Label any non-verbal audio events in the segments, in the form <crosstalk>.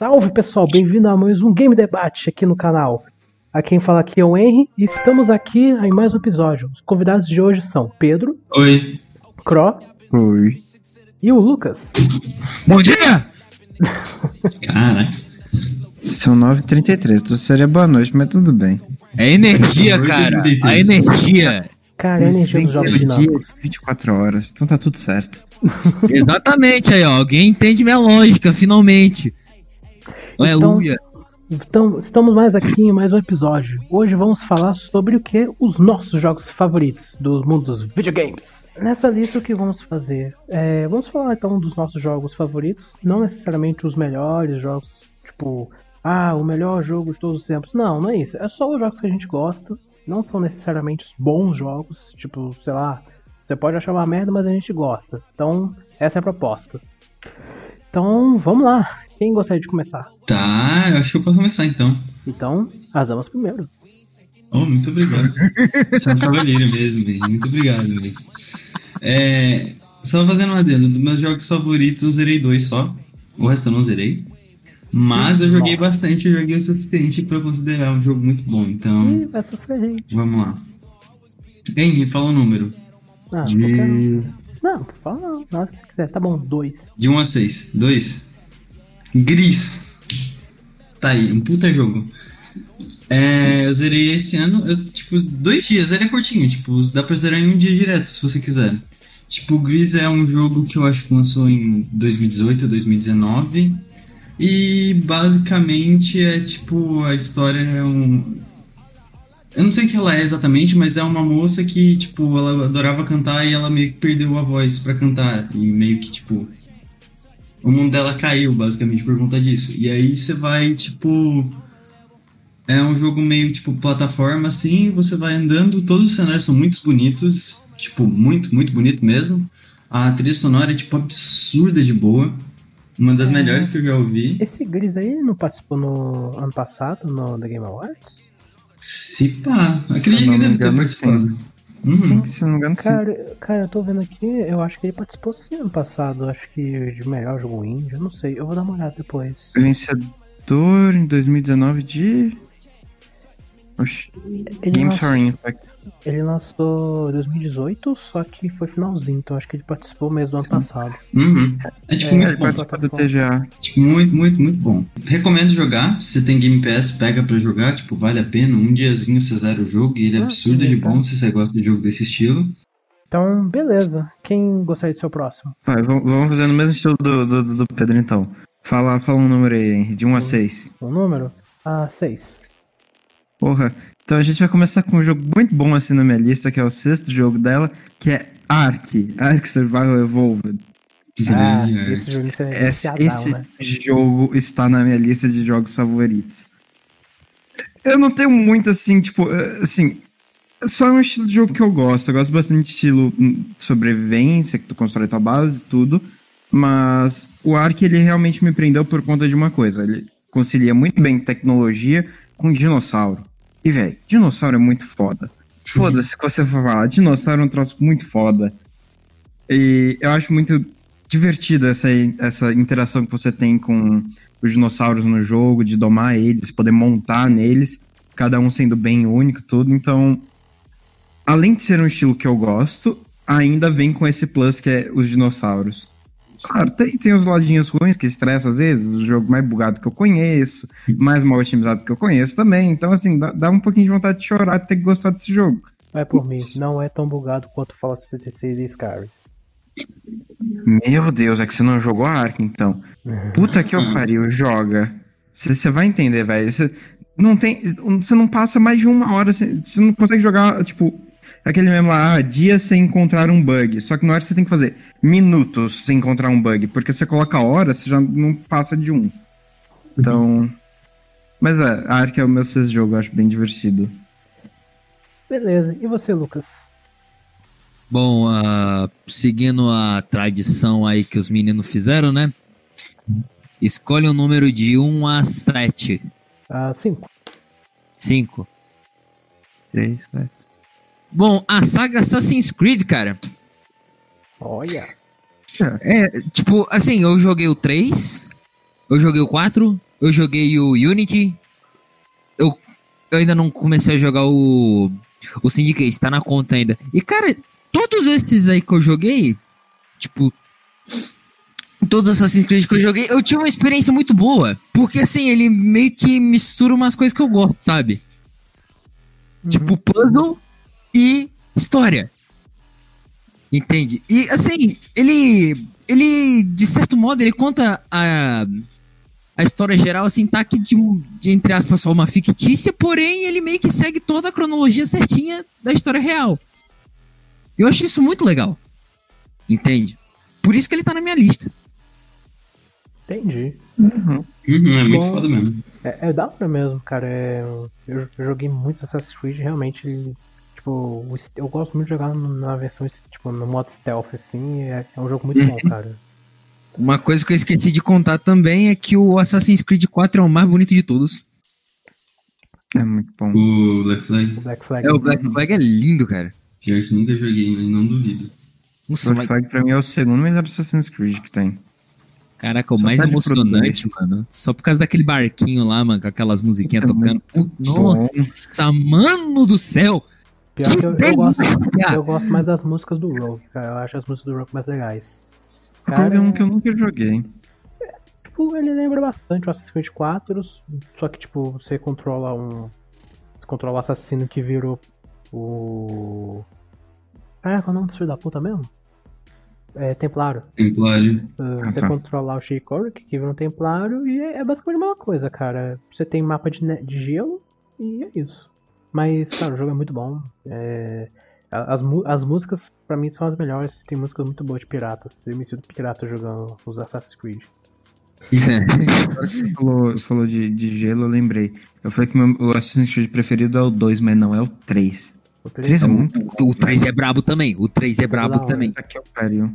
Salve pessoal, bem-vindo a mais um Game Debate aqui no canal. A quem fala aqui é o Henry e estamos aqui em mais um episódio. Os convidados de hoje são Pedro, Oi. Cro Oi. e o Lucas. Bom dia! <laughs> Cara, São 9h33, então seria boa noite, mas tudo bem. É energia, cara. A energia. Cara, é a energia dos jogos dinâmicos. 24 horas, então tá tudo certo. Exatamente aí, ó. Alguém entende minha lógica, finalmente. Aleluia. Então, estamos mais aqui em mais um episódio. Hoje vamos falar sobre o que? Os nossos jogos favoritos do mundo dos videogames. Nessa lista o que vamos fazer? É, vamos falar então dos nossos jogos favoritos, não necessariamente os melhores jogos, tipo, ah, o melhor jogo de todos os tempos. Não, não é isso. É só os jogos que a gente gosta. Não são necessariamente os bons jogos, tipo, sei lá, você pode achar uma merda, mas a gente gosta. Então, essa é a proposta. Então, vamos lá. Quem gostaria de começar? tá, eu acho que eu posso começar então. Então, as damas primeiro. Oh, muito obrigado. Você é um cavalheiro mesmo, bem. Muito obrigado mesmo. É, só fazendo uma adendo, dos meus jogos favoritos eu zerei dois só. O resto eu não zerei. Mas eu joguei bastante, eu joguei o suficiente pra considerar um jogo muito bom. Então, Ih, vai sofrer gente. vamos lá. Henry, fala o número. Ah, qualquer um. De... Não, fala não. Na hora que você quiser. Tá bom, dois. De 1 a 6. 2. Gris. Tá aí, um puta jogo. É, eu zerei esse ano, eu, tipo, dois dias, ele é curtinho, tipo, dá pra zerar em um dia direto, se você quiser. Tipo, Gris é um jogo que eu acho que lançou em 2018, 2019. E basicamente é tipo, a história é um. Eu não sei o que ela é exatamente, mas é uma moça que, tipo, ela adorava cantar e ela meio que perdeu a voz pra cantar. E meio que, tipo, o mundo dela caiu, basicamente, por conta disso. E aí você vai, tipo. É um jogo meio tipo plataforma, assim, você vai andando, todos os cenários são muito bonitos, tipo, muito, muito bonito mesmo. A trilha sonora é, tipo, absurda de boa. Uma das É. melhores que eu já ouvi. Esse Gris aí não participou no ano passado, no The Game Awards? Se pá, acredito que deve ter participado. Uhum. Sim, se não me engano, sim. Cara, cara, eu tô vendo aqui, eu acho que ele participou sim ano passado. Acho que de melhor jogo indie, eu não sei. Eu vou dar uma olhada depois. Vencedor em 2019 de. Oxi, Ele, Games for Impact. Ele lançou em 2018, só que foi finalzinho, então acho que ele participou mesmo ano passado. Uhum. É tipo É, muito Ele bom. participou do TGA. Tipo, muito, muito, muito bom. Recomendo jogar. Se você tem Game Pass, pega pra jogar. Tipo, vale a pena. Um diazinho você zera o jogo e ele é Ah, absurdo de bom se você gosta de jogo desse estilo. Então, beleza. Quem gostaria de ser o próximo? Vai, vamos fazer no mesmo estilo do, do, do Pedro, então. Fala, fala um número aí, Henry, de 1 a 6. O número? Ah, seis. Porra. Então a gente vai começar com um jogo muito bom assim na minha lista, que é o sexto jogo dela, que é Ark. Ark Survival Evolved. Sim, ah, é. esse jogo é Esse, esse né? jogo está na minha lista de jogos favoritos. Eu não tenho muito assim, tipo, eh, assim. Só é um estilo de jogo que eu gosto. Eu gosto bastante de estilo hum, sobrevivência, que tu constrói tua base e tudo. Mas o Ark, ele realmente me prendeu por conta de uma coisa. Ele concilia muito bem tecnologia com dinossauro. E, velho, dinossauro é muito foda. Foda-se que você for falar. Dinossauro é um troço muito foda. E eu acho muito divertida essa, essa interação que você tem com os dinossauros no jogo, de domar eles, poder montar neles, cada um sendo bem único, tudo. Então, além de ser um estilo que eu gosto, ainda vem com esse plus que é os dinossauros. Claro, tem, tem os ladinhos ruins que estressa às vezes, o jogo mais bugado que eu conheço, mais mal otimizado que eu conheço também. Então, assim, dá, dá um pouquinho de vontade de chorar de ter que gostar desse jogo. Vai por mim, não é tão bugado quanto Fallout 76 e Skyrim. Meu Deus, é que você não jogou a Ark, então. Puta que eu pariu, joga. Você vai entender, velho. Você não tem. Você não passa mais de uma hora. Você não consegue jogar, tipo, aquele mesmo lá, ah, dias sem encontrar um bug. Só que na hora você tem que fazer minutos sem encontrar um bug. Porque você coloca a hora, você já não passa de um. Então. Mas é, a Ark é o meu sexto jogo, eu acho bem divertido. Beleza, e você, Lucas? Bom, ah, seguindo a tradição aí que os meninos fizeram, né? Escolhe um número de 1 a 7. Ah, cinco. 5. 3, 4. Bom, a saga Assassin's Creed, cara. Olha. É, tipo, assim, eu joguei o 3, eu joguei o 4 eu joguei o Unity. Eu, eu ainda não comecei a jogar o, o Syndicate, tá na conta ainda. E, cara, todos esses aí que eu joguei, tipo, todos os Assassin's Creed que eu joguei, eu tive uma experiência muito boa. Porque, assim, ele meio que mistura umas coisas que eu gosto, sabe? Tipo, puzzle e história. Entende? E, assim, ele, ele, de certo modo, ele conta a, a história geral, assim, tá aqui de, um- de, entre aspas, só uma fictícia, porém, ele meio que segue toda a cronologia certinha da história real. Eu acho isso muito legal. Entende? Por isso que ele tá na minha lista. Entendi. Uhum, é muito Bom. foda mesmo. É, é da hora mesmo, cara. É, eu, eu joguei muito Assassin's Creed, realmente. Tipo, o eu gosto muito de jogar na versão, tipo, no modo stealth, assim. É, é um jogo muito bom, cara. Uma coisa que eu esqueci de contar também é que o Assassin's Creed 4 é o mais bonito de todos. É muito bom. O Black Flag, O Black Flag. É, o Black Flag é lindo, cara. pior que nunca joguei, mas não duvido. Nossa, Black mas, Flag pra mim é o segundo melhor Assassin's Creed que tem. caraca, o Só mais pro emocionante, mano. Só por causa daquele barquinho lá, mano, com aquelas musiquinhas tocando. Nossa, mano do céu! Pior que eu, eu gosto, eu gosto mais das músicas do Rogue, cara. Eu acho as músicas do Rogue mais legais. Rogue é um que eu nunca joguei. Tipo, ele lembra bastante o Assassin's Creed 4, só que, tipo, você controla um. Você controla o assassino que virou o. Ah, qual é o nome do filho da puta mesmo? É Templário. Templário. Uh, Ah, você tá. controlar o Sheikor, que virou um Templário, e é, é basicamente a mesma coisa, cara. Você tem mapa de, de gelo, e é isso. Mas, cara, o jogo é muito bom. É, As, as músicas, pra mim, são as melhores. Tem músicas muito boas de piratas. Eu me sinto pirata jogando os Assassin's Creed. Você <laughs> falou, falou de, de gelo, eu lembrei. Eu falei que meu, o Assassin's Creed preferido é o 2, mas não, é o 3. O O 3 é muito bom. O 3 é brabo também. O 3 é brabo Não, também. Aqui é o pariu.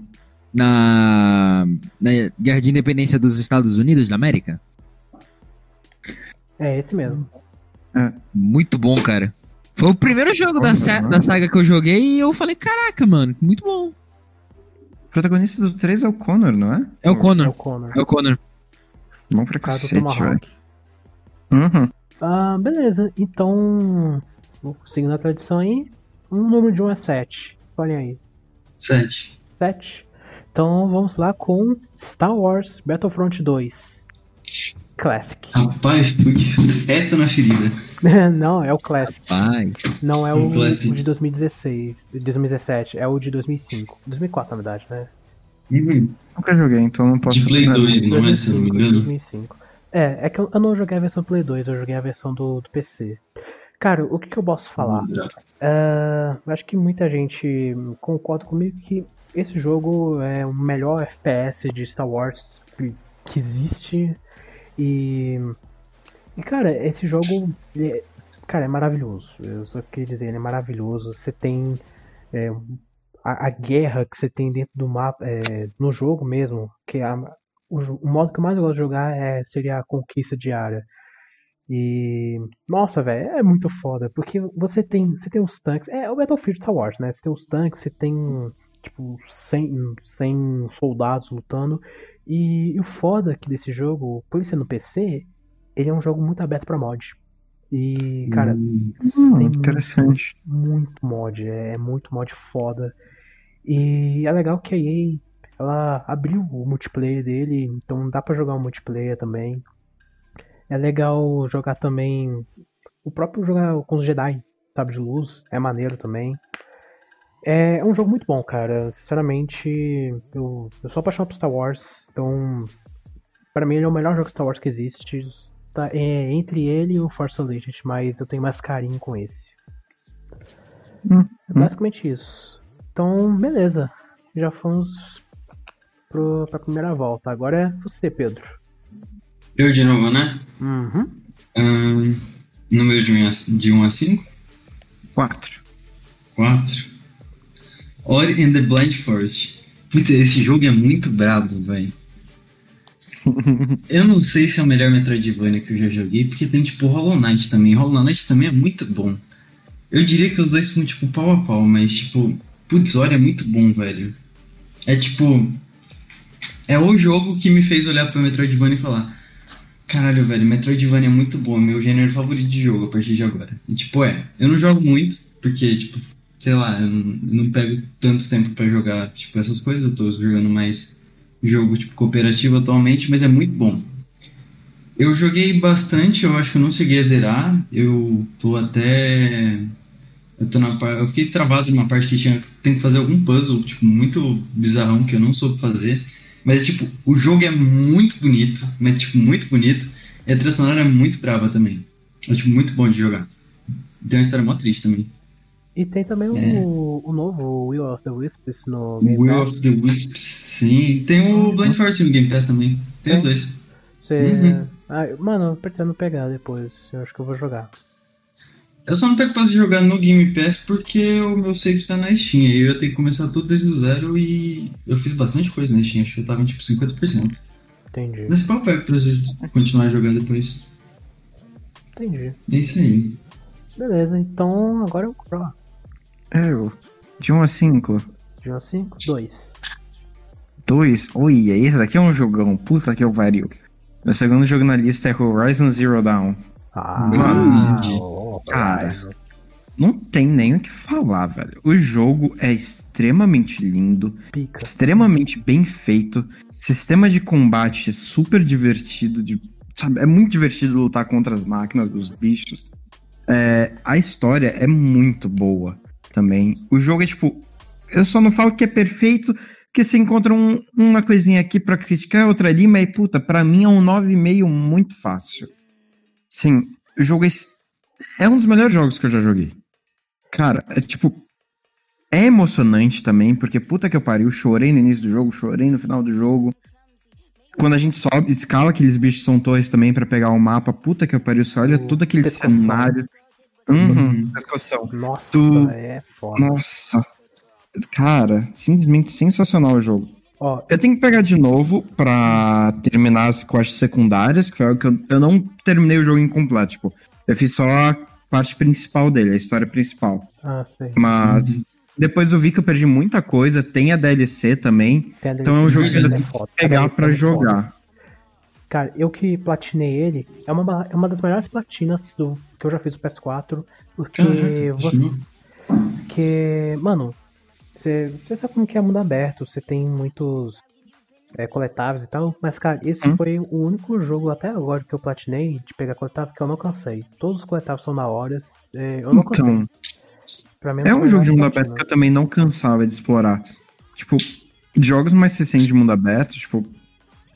Na, na Guerra de Independência dos Estados Unidos da América. É esse mesmo. Muito bom, cara. Foi o primeiro jogo da, sa- da saga que eu joguei e eu falei, caraca, mano, muito bom. O protagonista do 3 é o Connor, não é? É o É Connor. o Connor. É o Connor. Bom pra cacete, velho. Uhum. Ah, beleza. Então, seguindo a tradição aí, um número de 1 é 7. Olhem aí. Sete. 7. Então vamos lá com Star Wars Battlefront 2. Classic. Rapaz, fui reto na ferida. <laughs> Não, é o Classic. Paz. Não é o, Classic. o de 2016, de 2017, é o de 2005. 2004, na verdade, né? Uhum. Nunca joguei, então não posso De Play opinar. 2, não é, se não me 2005, engano? 2005. É, é que eu, eu não joguei a versão Play 2, eu joguei a versão do, do PC. Cara, o que, que eu posso falar? Eu acho que muita gente concorda comigo que esse jogo é o melhor FPS de Star Wars que existe. E, e, cara, esse jogo, é- cara, é maravilhoso. Eu só queria dizer, ele é maravilhoso. Você tem é, a, a guerra que você tem dentro do mapa, é, no jogo mesmo, que a- o, o modo que eu mais gosto de jogar é, seria a conquista diária. E. Nossa, velho, é muito foda. Porque você tem. Você tem os tanques. É o Battlefield Star Wars, né? Você tem os tanques, você tem. Tipo, 100, 100 soldados lutando. E, e o foda aqui desse jogo, por ele ser no PC, ele é um jogo muito aberto pra mod. E, cara, Hum, tem interessante. muito mod, é muito mod foda. E é legal que a EA, ela abriu o multiplayer dele, então dá pra jogar o multiplayer também. É legal jogar também o próprio jogar com os Jedi, sabe de luz, é maneiro também. É um jogo muito bom, cara. Sinceramente, eu, eu sou apaixonado por Star Wars, então pra mim ele é o melhor jogo Star Wars que existe. Tá, é entre ele e o Force Unleashed, mas eu tenho mais carinho com esse. Hum, É basicamente isso. Então, beleza. Já fomos pro, pra primeira volta. Agora é você, Pedro. Eu de novo, né? Uhum. Ahn, número de 1 a, de 1 a 5? 4. 4. Ori and the Blind Forest. Esse jogo é muito brabo, velho. Eu não sei se é o melhor Metroidvania que eu já joguei, porque tem tipo Hollow Knight também. Hollow Knight também é muito bom. Eu diria que os dois são tipo pau a pau, mas tipo, putz, Ori é muito bom, velho. É tipo. É o jogo que me fez olhar pro Metroidvania e falar: Caralho, velho, Metroidvania é muito bom, é meu gênero favorito de jogo a partir de agora. E tipo, é, eu não jogo muito, porque, tipo, sei lá, eu não, pego tanto tempo pra jogar, tipo, essas coisas, eu tô jogando mais jogo, tipo, cooperativo atualmente, mas é muito bom. Eu joguei bastante, eu acho que eu não cheguei a zerar, eu tô até... Eu, tô na, eu fiquei travado numa parte que tinha, tem que fazer algum puzzle, tipo, muito bizarrão que eu não soube fazer. Mas, tipo, o jogo é muito bonito, mas, tipo, muito bonito. E a trilha sonora é muito brava também. É, tipo, muito bom de jogar. Tem uma história mó triste também. E tem também o, É. o novo Will of the Wisps no Game Will Pass. of the Wisps, sim. Tem o Blind Force no Game Pass também. Tem os dois. Você... Uhum. Ah, mano, eu pretendo pegar depois. Eu acho que eu vou jogar. Eu só não pego pra jogar no Game Pass porque o meu save está na Steam. Aí eu ia ter que começar tudo desde o zero e eu fiz bastante coisa na Steam. Acho que eu tava em tipo 50%. Entendi. Mas qual pego pra continuar jogando depois? Entendi. É isso aí. Beleza, então agora eu vou eu. De 1 a 5. De 1 a 5, 2. 2. Oi, esse daqui é um jogão. Puta que eu pariu. Meu segundo jogo na lista é Horizon Zero Dawn. Ah, Grande. ó, Cara. Não tem nem o que falar, velho. O jogo é extremamente lindo, pica. extremamente bem feito. Sistema de combate é super divertido. De, sabe, é muito divertido lutar contra as máquinas, os bichos. É, a história é muito boa também. O jogo é tipo. Eu só não falo que é perfeito, porque você encontra um- uma coisinha aqui pra criticar, outra ali, mas puta, pra mim é um 9,5 muito fácil. Sim, o jogo é, é um dos melhores jogos que eu já joguei. Cara, é tipo. É emocionante também, porque puta que eu pariu, chorei no início do jogo, chorei no final do jogo. Quando a gente sobe, escala aqueles bichos são torres também pra pegar o mapa, puta que eu pariu, você olha O todo aquele cenário. Uhum, Uhum. pescoção. Nossa, Tu- é foda. Nossa. Cara, simplesmente sensacional o jogo. Ó, Eu tenho que pegar de novo pra terminar as quests secundárias, que foi o que eu, eu não terminei o jogo incompleto. Tipo, eu fiz só a parte principal dele, a história principal. ah, sei. Mas depois eu vi que eu perdi muita coisa, tem a DLC também. A Então é um jogo que eu DLC tenho é foda. A Pegar DLC pra é foda. jogar. Cara, eu que platinei ele, é uma, é uma das melhores platinas do, que eu já fiz no PS4, porque Caraca, você. Porque, mano, você, você sabe como que é mundo aberto, você tem muitos é, coletáveis e tal, mas cara, esse Hum. foi o único jogo até agora que eu platinei de pegar coletável que eu não cansei. Todos os coletáveis são da hora, é, eu não cansei. Então, Pra mim, é não um foi jogo de mundo aberto que eu também não cansava de explorar. Tipo, jogos mais recentes de mundo aberto, tipo,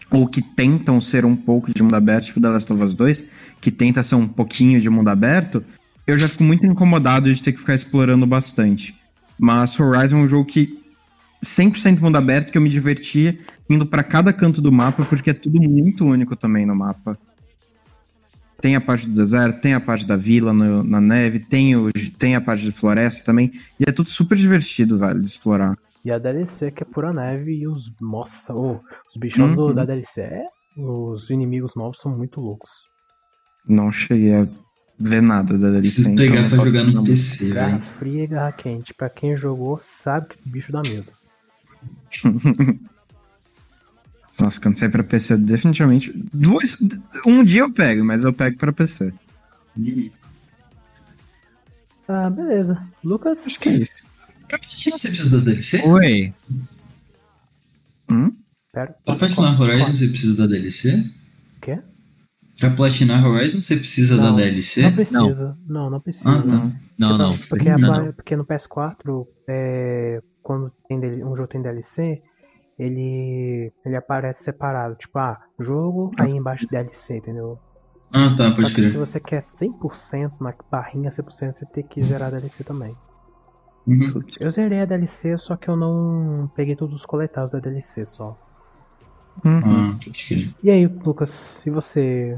ou que tentam ser um pouco de mundo aberto, tipo The Last of Us 2, que tenta ser um pouquinho de mundo aberto, eu já fico muito incomodado de ter que ficar explorando bastante. Mas Horizon é um jogo que 100% mundo aberto, que eu me divertia indo pra cada canto do mapa, porque é tudo muito único também no mapa. Tem a parte do deserto, tem a parte da vila no- na neve, tem, o, tem a parte de floresta também. E é tudo super divertido, velho, de explorar. E a DLC que é pura neve e os. Nossa, ô, os bichos Uhum. da DLC, é, os inimigos novos são muito loucos. Não cheguei a ver nada da DLC. Preciso então pegar pra jogar no. PC, Garra velho. fria e garra quente. Pra quem jogou, sabe que bicho dá medo. <laughs> Nossa, quando sair pra PC, definitivamente. Dois, um dia eu pego, mas eu pego pra PC. Ah, beleza. Lucas, Acho que é isso. Pra platinar você precisa das DLC? Oi. Hum? pera. Pra platinar Horizon você precisa da DLC? O quê? Pra platinar Horizon você precisa Não, da DLC? Não precisa. Não, não, precisa. Ah, tá. Não, não. Porque, a Não, pla- não. porque no PS4, é, quando tem um jogo tem DLC, ele, ele aparece separado. Tipo, ah, jogo, aí embaixo DLC, entendeu? Ah, tá, Só pode que se crer. você quer 100% na barrinha 100%, você tem que zerar a DLC também. Uhum. Eu zerei a DLC, só que eu não peguei todos os coletáveis da DLC só. Uhum. Ah, crer. E aí, Lucas, e você?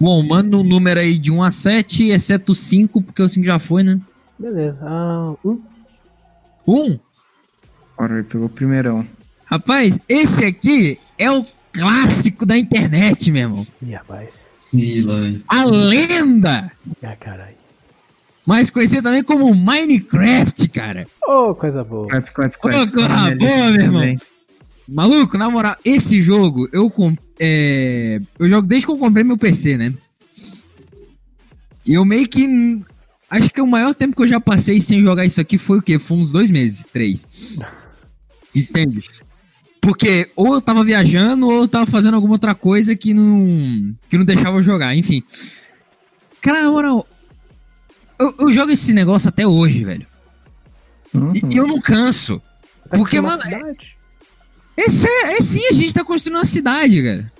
Bom, manda um número aí de 1 a 7, exceto o 5, porque o 5 já foi, né? Beleza. Ah, um. 1. Ora, ele pegou o primeirão. Rapaz, esse aqui é o clássico da internet, meu irmão. Ih, rapaz. Ih. A lenda! Ah, caralho. Mais conhecido também como Minecraft, cara. Ô, coisa boa. Clap, clap, Ô, clap. Tá na minha boa, meu irmão. também. Maluco, na moral, esse jogo eu é, eu jogo desde que eu comprei meu PC, né? E eu meio que. Acho que o maior tempo que eu já passei sem jogar isso aqui foi o quê? Foi uns dois meses, três. Entende? Porque ou eu tava viajando ou eu tava fazendo alguma outra coisa que não, que não deixava eu jogar, enfim. Cara, na moral, eu, eu jogo esse negócio até hoje, velho. Uhum. E, eu não canso. Tá Porque, uma mano. É, sério, é sim, a gente tá construindo uma cidade, cara.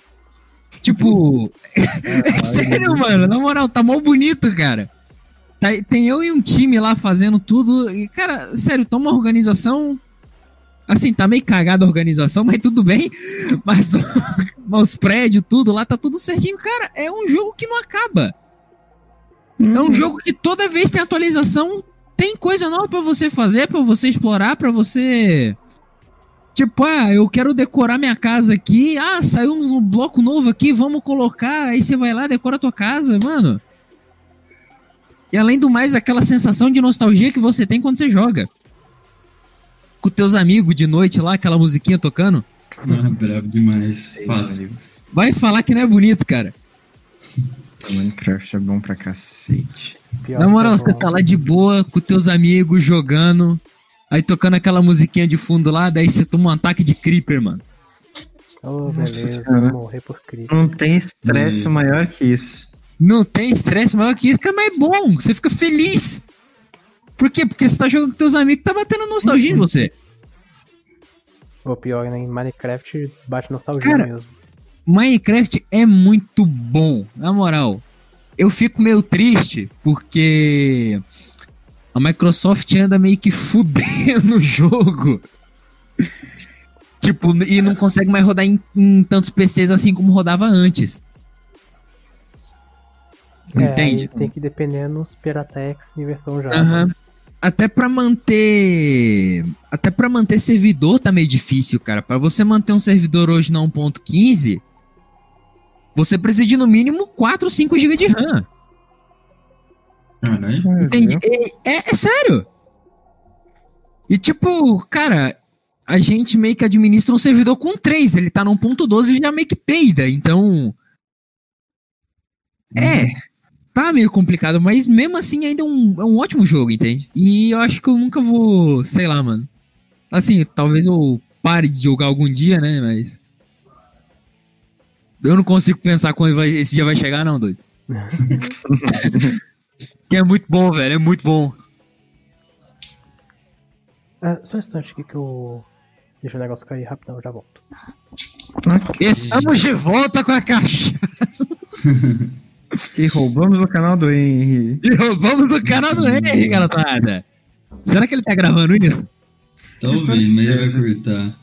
Tipo, é <laughs> sério, mano, na moral, tá mó bonito, cara. Tá- tem eu e um time lá fazendo tudo. E, cara, sério, tá uma organização. Assim, tá meio cagada a organização, <laughs> mas tudo bem. <laughs> Mas os prédios, tudo lá, tá tudo certinho. Cara, é um jogo que não acaba. É Uhum. um jogo que toda vez tem atualização, tem coisa nova pra você fazer, pra você explorar, pra você. Tipo, ah, eu quero decorar minha casa aqui. Ah, saiu um bloco novo aqui, vamos colocar. Aí você vai lá, decora a tua casa, mano. E além do mais, aquela sensação de nostalgia que você tem quando você joga. Com teus amigos de noite lá, aquela musiquinha tocando. Ah, brabo demais. Fato. Vai falar que não é bonito, cara. Minecraft é bom pra cacete. Pior Na moral, você tá lá de boa com teus amigos jogando, aí tocando aquela musiquinha de fundo lá, daí você toma um ataque de creeper, mano. Oh, beleza, morrer por Cristo. Não tem estresse Hum. maior que isso. Não tem estresse maior que isso, cara, mas é bom, você fica feliz. Por quê? Porque você tá jogando com teus amigos, tá batendo nostalgia em você. O pior, né, em Minecraft bate nostalgia Cara, mesmo. Minecraft é muito bom, na moral. Eu fico meio triste porque a Microsoft anda meio que fudendo <laughs> o jogo. tipo, e não consegue mais rodar em, em tantos PCs assim como rodava antes. É, Entende? tem que depender nos Piratex em versão já. Aham. Até pra manter. Até pra manter servidor tá meio difícil, cara. Pra você manter um servidor hoje na 1.15, você precisa de no mínimo 4 ou 5 GB de RAM. Caralho. Entende? É, é- é sério. E tipo, cara, a gente meio que administra um servidor com 3. Ele tá no 1.12 e já meio que peida. Então. É. Tá meio complicado, mas mesmo assim ainda é um, é um ótimo jogo, entende? E eu acho que eu nunca vou. Sei lá, mano. Assim, talvez eu pare de jogar algum dia, né? Mas. Eu não consigo pensar quando vai- esse dia vai chegar, não, doido. <laughs> <laughs> que é muito bom, velho. É muito bom. Ah, só um instante aqui que eu. Deixa o negócio cair rapidão, eu já volto. Estamos de volta com a caixa. E roubamos o canal do Henry. E roubamos o canal do Henry, garotada. Será que ele tá gravando isso? Talvez, mas ele vai cortar.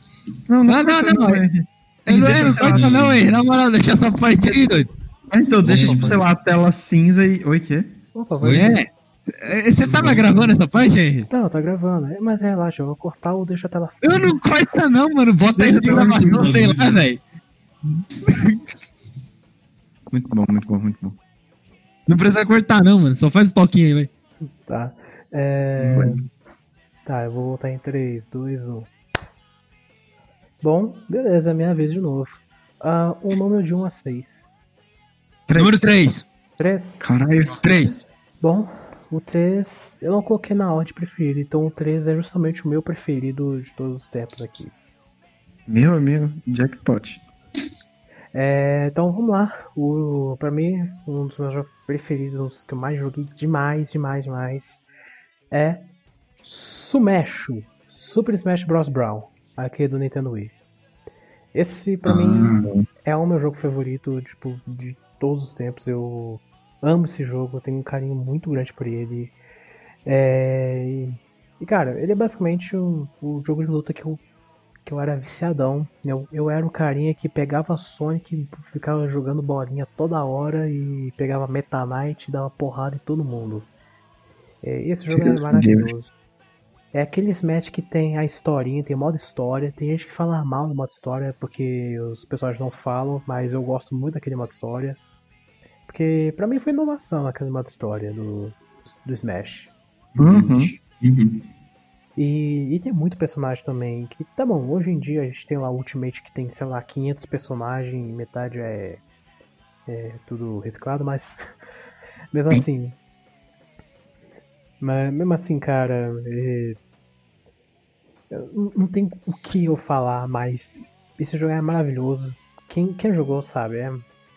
Não, Ah, não, não, Henry. Ele não é, não corta não, Henry. Na moral, deixa essa parte aí, doido. Ah, Então deixa, tipo, sei lá, a tela cinza e. Oi, quê? Opa, vai. Oi? É. Você tava gravando essa parte, Henry? Não, tá gravando. É, Mas relaxa, eu vou cortar ou deixa a tela assim. Eu não corta não, mano. Bota aí de gravação, sei lá, velho. Muito bom, muito bom, muito bom. Não precisa cortar não, mano. Só faz o toquinho aí, vai. Tá. É... Tá, eu vou voltar em 3, 2, 1. Bom, beleza, é minha vez de novo. Ah, um número de 1 a 6. Número 3. 3? Caralho. 3. Bom, o 3 eu não coloquei na ordem preferida, então o 3 é justamente o meu preferido de todos os tempos aqui. Meu amigo, jackpot. É, então vamos lá. O, pra mim, um dos meus jogos preferidos, um dos que eu mais joguei demais, demais, demais, é Sumesho, Super Smash Bros. Brown, aqui do Nintendo Wii. Esse pra mim Ah, é o meu jogo favorito, tipo, de todos os tempos. Eu amo esse jogo, tenho um carinho muito grande por ele. É, e, e, cara, ele é basicamente o, o jogo de luta que eu, que eu era viciadão. Eu, eu era o carinha que pegava Sonic, ficava jogando bolinha toda hora e pegava Meta Knight e dava porrada em todo mundo. É, esse jogo é maravilhoso. É aquele Smash que tem a historinha, tem modo história. Tem gente que fala mal do modo história porque os personagens não falam, mas eu gosto muito daquele modo história. Porque pra mim foi inovação aquele modo história do, do Smash. Uhum. uhum. E, e tem muito personagem também. Que tá bom, hoje em dia a gente tem lá o Ultimate que tem, sei lá, 500 personagens e metade é, é tudo reciclado, mas <laughs> mesmo assim. Mas mesmo assim, cara, é, não não tem o que eu falar, mas esse jogo é maravilhoso. Quem, quem jogou sabe, é,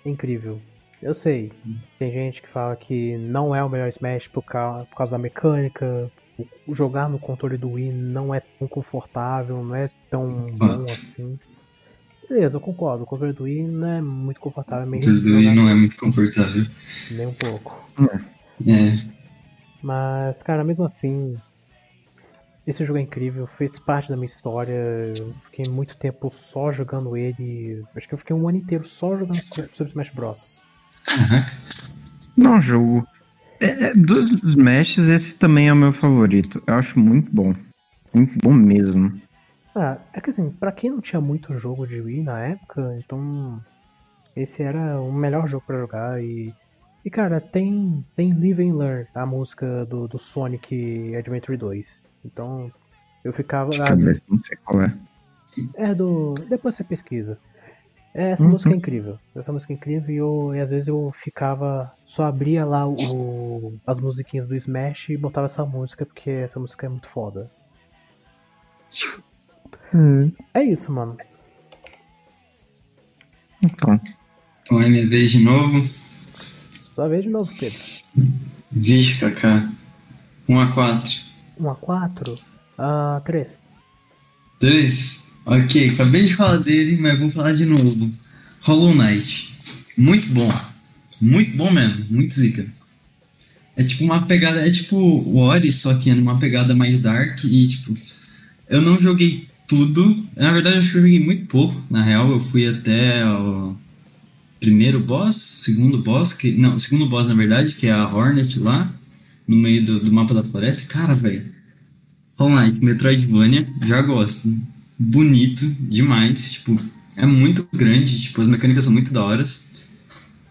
é incrível. Eu sei, tem gente que fala que não é o melhor Smash por causa, por causa da mecânica. o- Jogar no controle do Wii não é tão confortável, não é tão bom assim. Beleza, eu concordo. O controle do Wii não é muito confortável, é meio Tudo aí jogar- não é muito confortável. nem um pouco. É. Mas, cara, mesmo assim, esse jogo é incrível, fez parte da minha história. Eu fiquei muito tempo só jogando ele. Acho que eu fiquei um ano inteiro só jogando Super Smash Bros. Caraca. Não jogo. É, é, dos Smashes, esse também é o meu favorito. Eu acho muito bom. Muito bom mesmo. Ah, é que assim, pra quem não tinha muito jogo de Wii na época, então esse era o melhor jogo pra jogar e. E cara, tem, tem Live and Learn, a música do, do Sonic Adventure 2. Então eu ficava. De às cabeça, não sei qual é. É do. Depois você pesquisa. É, Essa Uhum. música é incrível. Essa música é incrível e, eu, e às vezes eu ficava. Só abria lá o, as musiquinhas do Smash e botava essa música porque essa música é muito foda. É isso, mano. Então. Então é minha vez de novo. Só vez de novo, Pedro. Vixe, Kaká. 1 a 4 1 a 4 a 3 3. Ok, acabei de falar dele, mas vou falar de novo. Hollow Knight. Muito bom. Muito bom mesmo. Muito zica. É tipo uma pegada. É tipo o Ori, só que é numa pegada mais dark. E tipo. Eu não joguei tudo. Na verdade, eu acho que eu joguei muito pouco. Na real, eu fui até o primeiro boss, segundo boss. Que, não, segundo boss, na verdade, que é a Hornet lá. No meio do, do mapa da floresta. Cara, velho. Hollow Knight, Metroidvania, já gosto. Bonito demais, tipo, é muito grande, tipo, as mecânicas são muito da horas.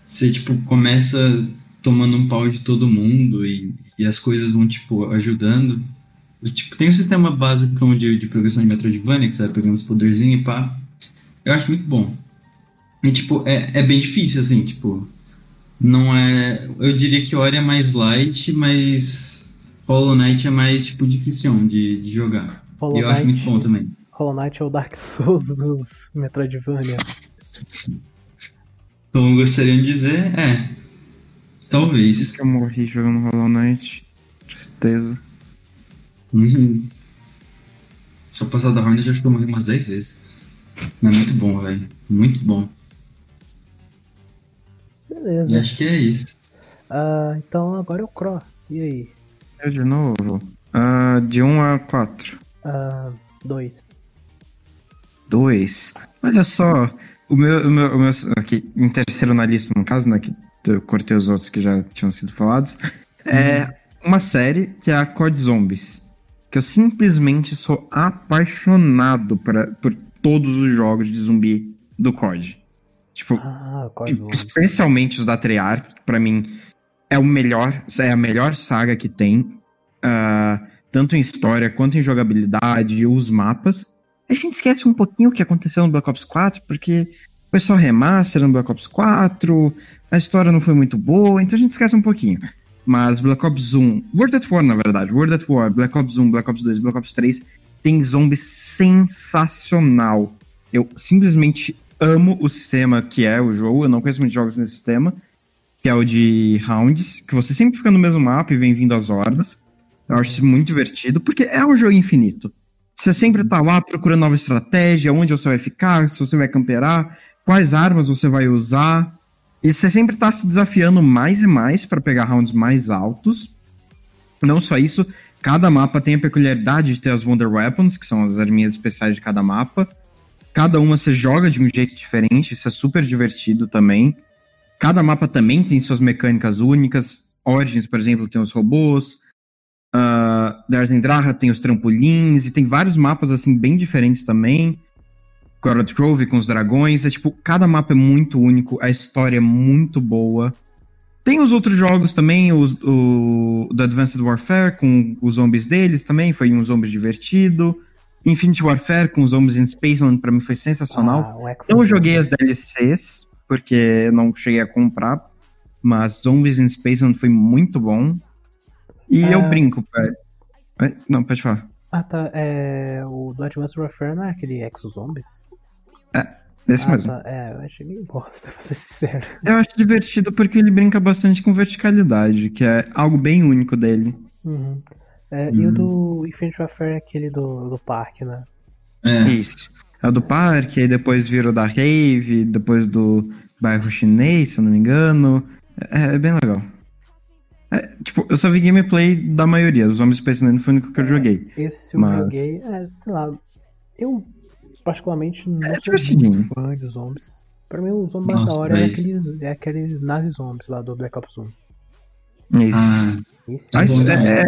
Você, tipo, começa tomando um pau de todo mundo e, e as coisas vão, tipo, ajudando. E, tipo, tem um sistema básico de, de progressão de Metroidvania, que você vai pegando os poderzinhos e pá. Eu acho muito bom. E, tipo, é, é bem difícil, assim, tipo, não é... Eu diria que Ori é mais light, mas Hollow Knight é mais, tipo, difícil de, de jogar. Hollow E eu acho muito Knight- bom também. Hollow Knight é o Dark Souls <laughs> dos Metroidvania. Como gostariam de dizer, é. Talvez. Eu morri jogando Hollow Knight. Tristeza. Uhum. Só passar da Hornet acho que eu morri umas 10 vezes. Mas é muito bom, velho. Muito bom. E Beleza. acho que é isso. Ah, então agora é o Cro. E aí? Eu de novo. Ah, de 1 a 4. Ah, 2. 2. Olha só. O meu, o meu, o meu aqui, em terceiro na lista, no caso, né? Que eu cortei os outros que já tinham sido falados. É uma série que é a Code Zombies. Que eu simplesmente sou apaixonado pra, por todos os jogos de zumbi do COD. Tipo, Ah, um. especialmente os da Treyarch, que pra mim é o melhor, é a melhor saga que tem, ah, tanto em história quanto em jogabilidade e os mapas. A gente esquece um pouquinho o que aconteceu no Black Ops 4, porque foi só remaster no Black Ops 4, a história não foi muito boa, então a gente esquece um pouquinho. Mas Black Ops 1, World at War na verdade, World at War, Black Ops 1, Black Ops 2, Black Ops 3, tem zombie sensacional. Eu simplesmente amo o sistema que é o jogo, eu não conheço muitos jogos nesse sistema, que é o de rounds, que você sempre fica no mesmo mapa e vem vindo as hordas. Eu acho isso muito divertido, porque é um jogo infinito. Você sempre tá lá procurando nova estratégia, onde você vai ficar, se você vai camperar, quais armas você vai usar. E você sempre tá se desafiando mais e mais para pegar rounds mais altos. Não só isso, cada mapa tem a peculiaridade de ter as Wonder Weapons, que são as arminhas especiais de cada mapa. Cada uma você joga de um jeito diferente, isso é super divertido também. Cada mapa também tem suas mecânicas únicas. Origins, por exemplo, tem os robôs. Uh, Dardendraha tem os trampolins e tem vários mapas assim bem diferentes também. Gorod Grove com os dragões. É tipo, cada mapa é muito único, a história é muito boa. Tem os outros jogos também, os, o do Advanced Warfare, com os zombies deles também, foi um zombies divertido. Infinite Warfare com os zombies in Spaceland pra mim foi sensacional. Ah, Zombies. joguei as DLCs, porque eu não cheguei a comprar, mas Zombies in Spaceland foi muito bom. E É. eu brinco, Não, pode falar. Ah, tá. É, o do Advanced Warfare não é aquele Exo Zombies? Esse ah, mesmo. tá. É, eu achei meio bosta, <laughs> pra ser sincero. Eu acho divertido porque ele brinca bastante com verticalidade, que é algo bem único dele. Uhum. É, E o Uhum. do Infinite Warfare é aquele do, do parque, né? É. Isso. É o do parque, aí depois vira o da Rave, depois do bairro chinês, se eu não me engano. É, é bem legal. É, tipo, eu só vi gameplay da maioria. Os Zombies Space Land foi o único que eu joguei. Esse eu Mas- joguei, é, sei lá. Eu, particularmente, não É sou divertidinho. muito fã de zombies. Pra mim, o zombie mais da hora é véi. aquele, é aquele nazi zombies lá do Black Ops 1. Isso. Ah, Esse Ah, isso é, é,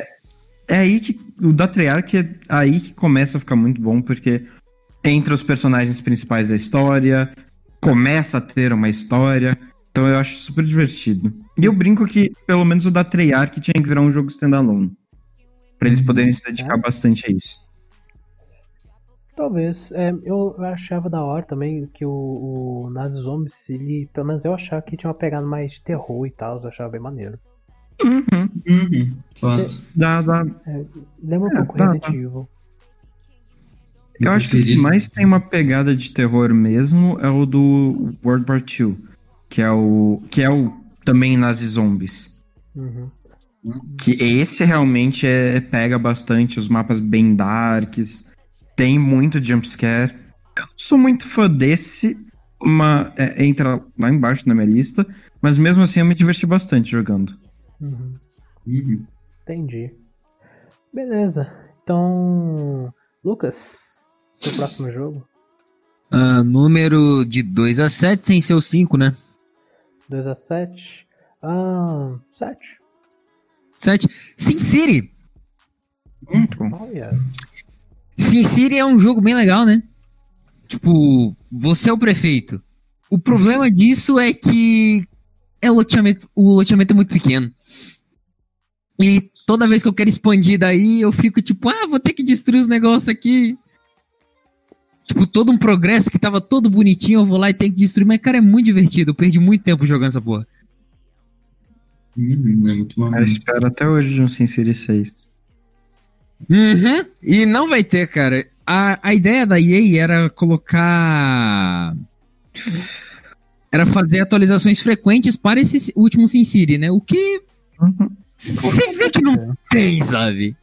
é aí que. O da Treyarch é aí que começa a ficar muito bom, porque entra os personagens principais da história, começa a ter uma história. Então eu acho super divertido. E eu brinco que, pelo menos, o da Treyarch tinha que virar um jogo standalone. Pra eles poderem se dedicar É? bastante a isso. Talvez. É, eu, achava da hora também que o, o Nazi Zombies, ele. Pelo menos eu achava que tinha uma pegada mais de terror e tal, eu achava bem maneiro. Uhum. uhum. Dá, dá. Lembra um É, pouco tá, Resident. Evil. Eu acho que o que mais tem uma pegada de terror mesmo é o do World War II, que é o que é o também nazi zombies. Uhum. Que esse realmente é pega bastante os mapas bem darks, tem muito jumpscare. Eu não sou muito fã desse, uma é, entra lá embaixo na minha lista, mas mesmo assim eu me diverti bastante jogando. Uhum. Uhum. Entendi. Beleza. Então. Lucas, seu próximo jogo? Ah, número de 2 a 7 sem ser o 5, né? 2 a 7. Ah. 7. 7. Sin City. Muito bom. Olha. Sin City é um jogo bem legal, né? Tipo, você é o prefeito. O problema disso é que é o loteamento, o loteamento é muito pequeno. E toda vez que eu quero expandir daí, eu fico tipo, ah, vou ter que destruir os negócios aqui. Tipo, todo um progresso que tava todo bonitinho, eu vou lá e tenho que destruir. Mas, cara, é muito divertido. Eu perdi muito tempo jogando essa porra. Uhum. É muito bom. Eu espero até hoje de um Sin City 6. Uhum. E não vai ter, cara. A, a ideia da EA era colocar. Era fazer atualizações frequentes para esse último Sin City, né? O que Uhum. você vê que não tem, sabe?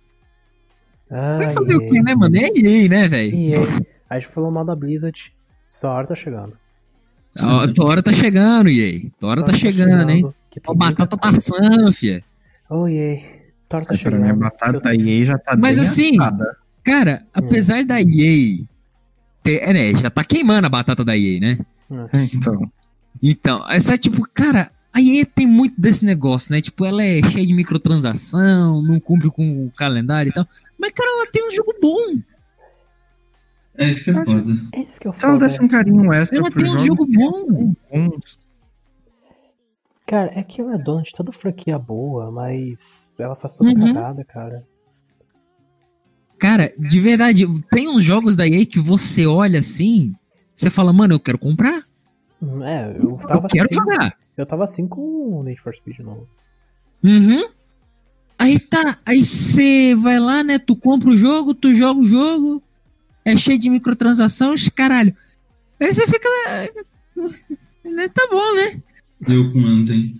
Ah, Vai fazer o quê, né, mano? É EA, né, velho? Aí, a gente falou mal da Blizzard. Sua hora tá chegando. A hora tá chegando, EA. Tua hora tá chegando, hein? Que muita batata coisa. passando, fia. Oh. Tua hora tá Pra chegando. minha batata EA já tá Mas bem assim, assada. Cara, apesar da EA. Ter, é, né? Já tá queimando a batata da EA, né? Hum. Então, Então, essa é tipo, cara, a EA tem muito desse negócio, né? Tipo, ela é cheia de microtransação, não cumpre com o calendário e tal. Mas, cara, ela tem um jogo bom. É isso que é Acho- foda. É isso que eu se ela falo. desse um carinho extra Ela pro tem um jogo, jogo bom. Cara, é que ela é dona de toda franquia boa, mas ela faz toda Uhum. cagada, cara. Cara, de verdade, tem uns jogos da EA que você olha assim, você fala, mano, eu quero comprar. Hum, É, eu Eu tava quero assim. jogar. Eu tava assim com o Need for Speed novo. Uhum. Aí tá, aí você vai lá, né? Tu compra o jogo, tu joga o jogo, é cheio de microtransação, os caralho. Aí você fica. é, é, Tá bom, né? Eu com ontem.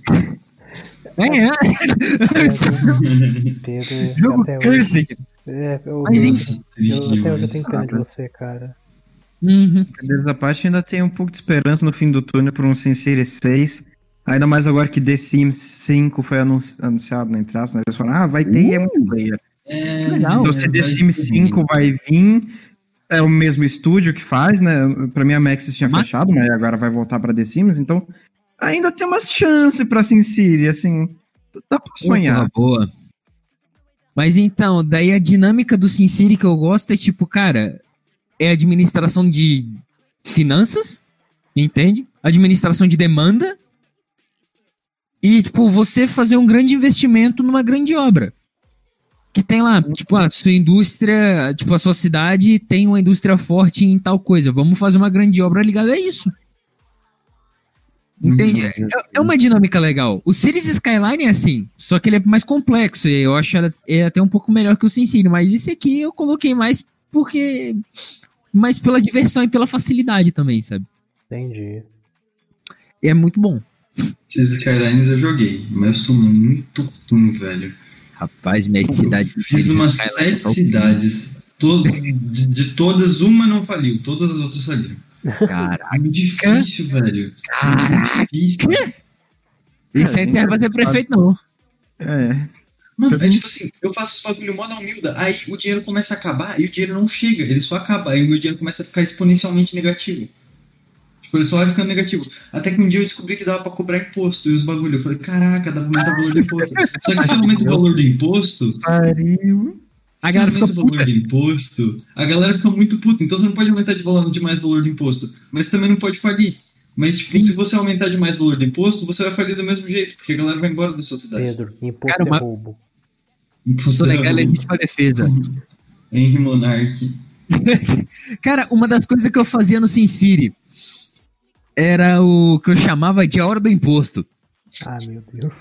É, é. <laughs> Pedro, Jogo até hoje. cursed. É, eu, Mas enfim. eu, até hoje eu tenho pena de você, cara. Uhum. Dessa parte ainda tem um pouco de esperança no fim do túnel por um Sin City 6. Ainda mais agora que The Sims 5 foi anun- anunciado na entrada, né? Eles falaram, ah, vai ter e é multiplayer. É. Então se The Sims 5 vai vir, é o mesmo estúdio que faz, né? Pra mim a Maxis tinha Mas- fechado, mas agora vai voltar pra The Sims, então ainda tem umas chances pra Sin City, assim, dá pra sonhar. Coisa boa. Mas então, daí a dinâmica do Sin City que eu gosto é tipo, cara, é administração de finanças, entende? Administração de demanda e, tipo, você fazer um grande investimento numa grande obra. Que tem lá, tipo, a sua indústria, tipo, a sua cidade tem uma indústria forte em tal coisa. Vamos fazer uma grande obra ligada a isso. Entende? É, é uma dinâmica legal. O Cities Skyline é assim, só que ele é mais complexo. E eu acho ele é até um pouco melhor que o SimCity. Mas esse aqui eu coloquei mais porque. Mais pela diversão e pela facilidade também, sabe? Entendi. É muito bom. Cities Skylines eu joguei, mas eu sou muito ruim, velho. Rapaz, minha cidade. Fiz umas sete cidades. Todo, de, de todas, uma não faliu, todas as outras faliram. Caraca. É muito difícil, velho. Caraca. Difícil. Isso aí não serve pra ser prefeito, não. É. Mano, é tipo assim, eu faço os bagulho mó na humilda, aí o dinheiro começa a acabar e o dinheiro não chega, ele só acaba, aí o meu dinheiro começa a ficar exponencialmente negativo. Tipo, ele só vai ficando negativo. Até que um dia eu descobri que dava pra cobrar imposto e os bagulho. Eu falei, caraca, dá pra aumentar o valor do imposto. Só que se aumenta o valor do imposto, Pariu. A se galera aumenta fica o valor puta. do imposto, a galera fica muito puta. Então você não pode aumentar de valor, demais o valor do imposto. Mas também não pode falir. Mas, tipo, Sim. se você aumentar demais o valor do imposto, você vai falir do mesmo jeito, porque a galera vai embora da sua cidade. Pedro, imposto Cara, uma- é roubo. Imposto Sou legal é é legítima defesa. Henry Monarch. <laughs> Cara, uma das coisas que eu fazia no SimCity era o que eu chamava de a hora do imposto. Ah, meu Deus.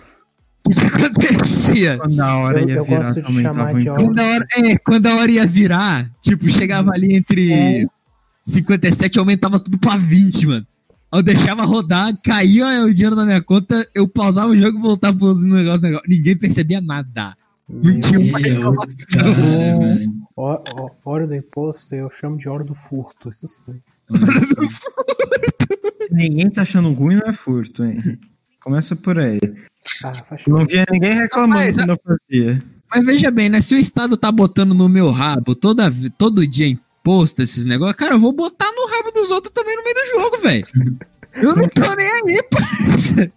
O que acontecia? Quando a hora Eu- ia eu virar, gosto de aumentava chamar o de imposto. Quando a hora, é, quando a hora ia virar, tipo, chegava ali entre É. 57 e aumentava tudo pra 20, mano. Eu deixava rodar, caía o dinheiro na minha conta, eu pausava o jogo e voltava pro negócio, negócio. Ninguém percebia nada. Não tinha uma reclamação. ó- Hora do imposto eu chamo de hora do furto. Isso sim. <laughs> Ninguém tá achando ruim, não é furto, hein? Começa por aí. Ah, não via ninguém reclamando Rapaz, quando eu fazia. Mas veja bem, né? Se o Estado tá botando no meu rabo toda, todo dia imposto esses negócios, cara, eu vou botar no rabo dos outros também no meio do jogo, velho. Eu não tô nem aí, parça.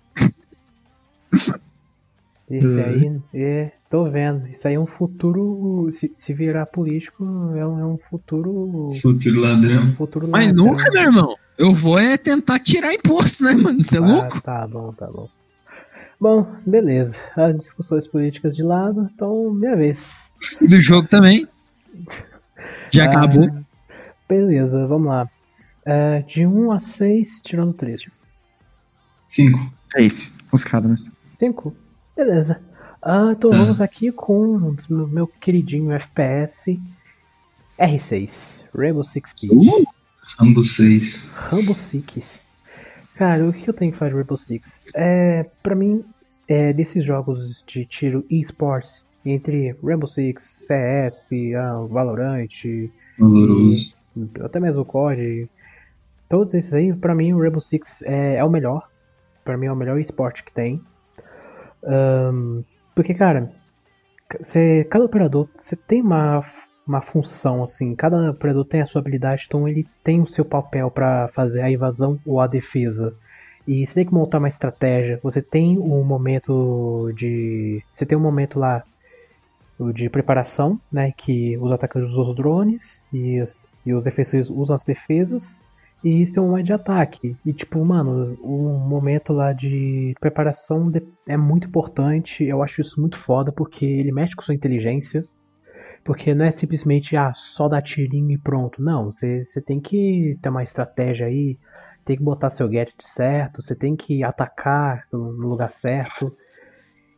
Esse aí, <laughs> é, tô vendo. Isso aí é um futuro. Se, se virar político, é um, é um futuro. Futuro ladrão. Um futuro Mas ladrão. nunca, meu irmão. Eu vou é tentar tirar imposto, né, mano? Você é louco? Ah, tá bom, tá bom. Bom, beleza. As discussões políticas de lado, então, minha vez. Do jogo também. Já <laughs> Ah, acabou. Beleza, vamos lá. É, de 1 a 6, tirando 3. Cinco. É isso. Os caras, né? 5? Beleza. Ah, então vamos aqui com meu- queridinho FPS R6. Rainbow Six Siege. Uh! Ambos seis. Rainbow Six. Cara, o que eu tenho que falar de Rainbow Six? É, pra mim, é, desses jogos de tiro esports, entre Rainbow Six, CS, ah, Valorant, Valoroso. até mesmo o COD, todos esses aí, pra mim o Rainbow Six é, é o melhor. Pra mim é o melhor esporte que tem. Ahn, porque, cara, você, cada operador, você tem uma, uma função, assim, cada operador tem a sua habilidade, então ele tem o seu papel pra fazer a invasão ou a defesa. E você tem que montar uma estratégia, você tem um momento de. Você tem um momento lá de preparação, né? Que os atacantes usam os drones e os, e os defensores usam as defesas. E isso tem um de ataque. E tipo, mano, um momento lá de preparação é muito importante. Eu acho isso muito foda porque ele mexe com sua inteligência. Porque não é simplesmente, ah, só dar tirinho e pronto. Não, você tem que ter uma estratégia aí, tem que botar seu gadget certo, você tem que atacar no no lugar certo.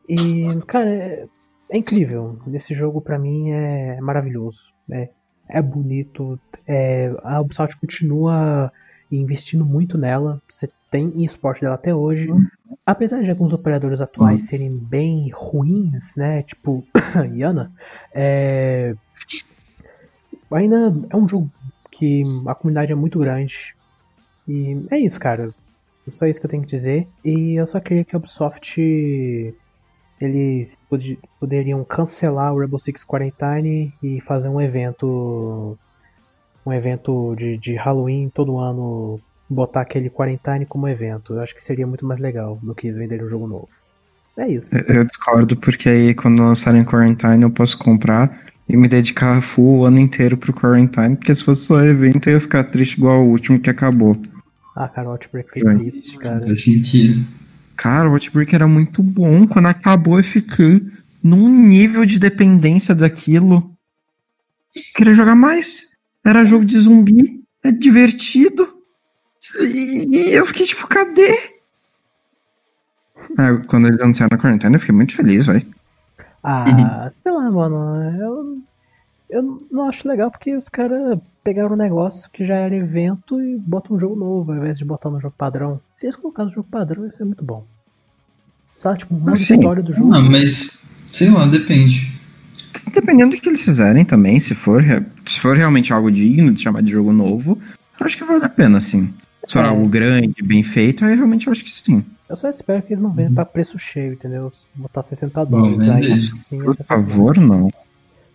E, cara, é, é incrível. Esse jogo pra mim é maravilhoso. É, é bonito. É, a Ubisoft continua investindo muito nela. Você tem esporte dela até hoje. Apesar de alguns operadores atuais serem bem ruins, né? Tipo, <coughs> Yana, é, ainda é um jogo que a comunidade é muito grande. E é isso, cara. Só isso que eu tenho que dizer. E eu só queria que a Ubisoft eles pod- poderiam cancelar o Rainbow Six Quarantine e fazer um evento um evento de, de Halloween todo ano botar aquele Quarantine como evento. Eu acho que seria muito mais legal do que vender um jogo novo. É isso. Eu eu discordo porque aí quando lançarem Quarantine eu posso comprar e me dedicar full o ano inteiro pro Quarantine, porque se fosse só evento eu ia ficar triste igual o último que acabou. Ah, cara, o Outbreak foi Joia. triste, cara. Faz sentido. Cara, o Outbreak era muito bom. Quando acabou, eu fiquei num nível de dependência daquilo. Queria jogar mais. Era jogo de zumbi. É divertido. E, e eu fiquei tipo, cadê? Ah, quando eles anunciaram a quarentena, eu fiquei muito feliz, velho. Ah, sei lá, mano. Eu, eu não acho legal porque os caras pegaram um negócio que já era evento e botam um jogo novo ao invés de botar no jogo padrão. Se eles colocassem no jogo padrão, ia ser muito bom. Só, tipo, uma sim. história do jogo. Ah, mas sei lá, depende. Dependendo do que eles fizerem também, se for, se for realmente algo digno de chamar de jogo novo, eu acho que vale a pena, sim. Se for É. algo grande, bem feito, aí realmente eu acho que sim. Eu só espero que eles não venham pra preço cheio, entendeu? Botar 60 dólares. vender Aí isso. sim ia Por favor, não.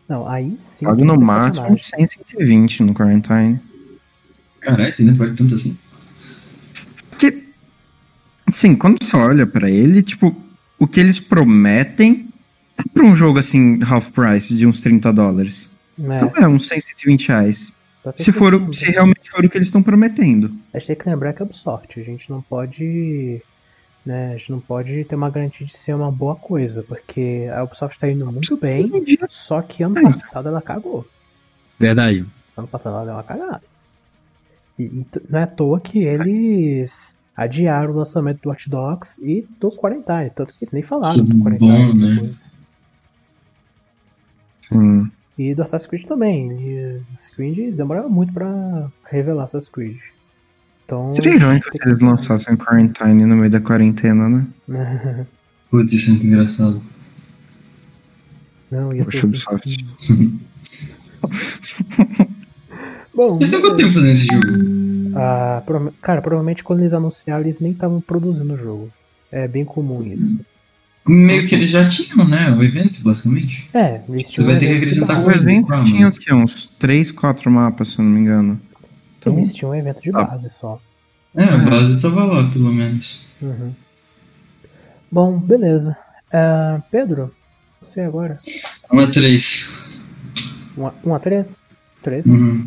Não, aí sim. Ia no máximo de 100, 120 no Quarantine. Caralho, esse evento vale tanto assim. Porque, sim, quando você olha pra ele, tipo, o que eles prometem é pra um jogo assim, half price, de uns 30 dólares. É, Então é uns 100, 120 reais. Se, for, o- tem que- se realmente for o que eles estão prometendo. A gente tem que lembrar que é Ubisoft. A gente não pode. Né, a gente não pode ter uma garantia de ser uma boa coisa, porque a Ubisoft tá indo muito bem, só que ano É. passado ela cagou. Verdade. Ano passado ela deu uma cagada. E, e não é à toa que eles adiaram o lançamento do Watch Dogs e do Quarantine, tanto que nem falaram do Quarantine bom, né? depois. Sim. E do Assassin's Creed também. E Assassin's Creed demorava muito pra revelar Assassin's Creed. Então. Seria irônico se eles lançassem Quarantine no meio da quarentena, né? <laughs> Putz, isso é muito engraçado. Não, ia Poxa, ser. Ubisoft. <laughs> Bom, Eles estão quanto tempo fazendo esse jogo? ah, cara, provavelmente quando eles anunciaram, eles nem estavam produzindo o jogo. É bem comum isso. Meio que eles já tinham, né? O evento, basicamente. É, eles Você tinham vai ter que evento de acrescentar O coisa. evento tinha o mas- quê? Uns 3, 4 mapas, se eu não me engano. Então, Eles tinham um evento de Ah. base só. É, a base tava lá, pelo menos. Uhum. Bom, beleza. Ah, Pedro, você agora. 1 a 3. 1 a, 1 a 3? 3? Uhum.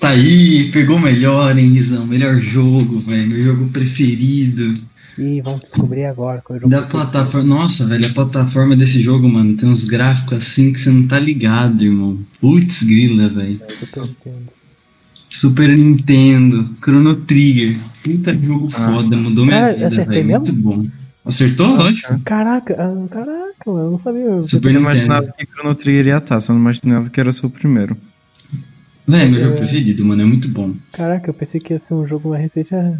Tá aí, pegou melhor, hein, Rizão? Melhor jogo, velho. Meu jogo preferido. E vamos descobrir agora qual é o jogo. Da plataforma. Nossa, velho, a plataforma desse jogo, mano, tem uns gráficos assim que você não tá ligado, irmão. Putz, grila, velho. É, Super Nintendo. Super Nintendo, Chrono Trigger. Puta jogo Ah. foda, mudou minha Ah, vida, acertei velho. mesmo? Muito bom. Acertou? Lógico. Caraca, ah, caraca, mano, eu não sabia. Super eu Nintendo. imaginava que Chrono Trigger ia estar, só não imaginava que era o seu primeiro. Velho, meu jogo É. preferido, mano, é muito bom. Caraca, eu pensei que ia ser um jogo mais recente. ah,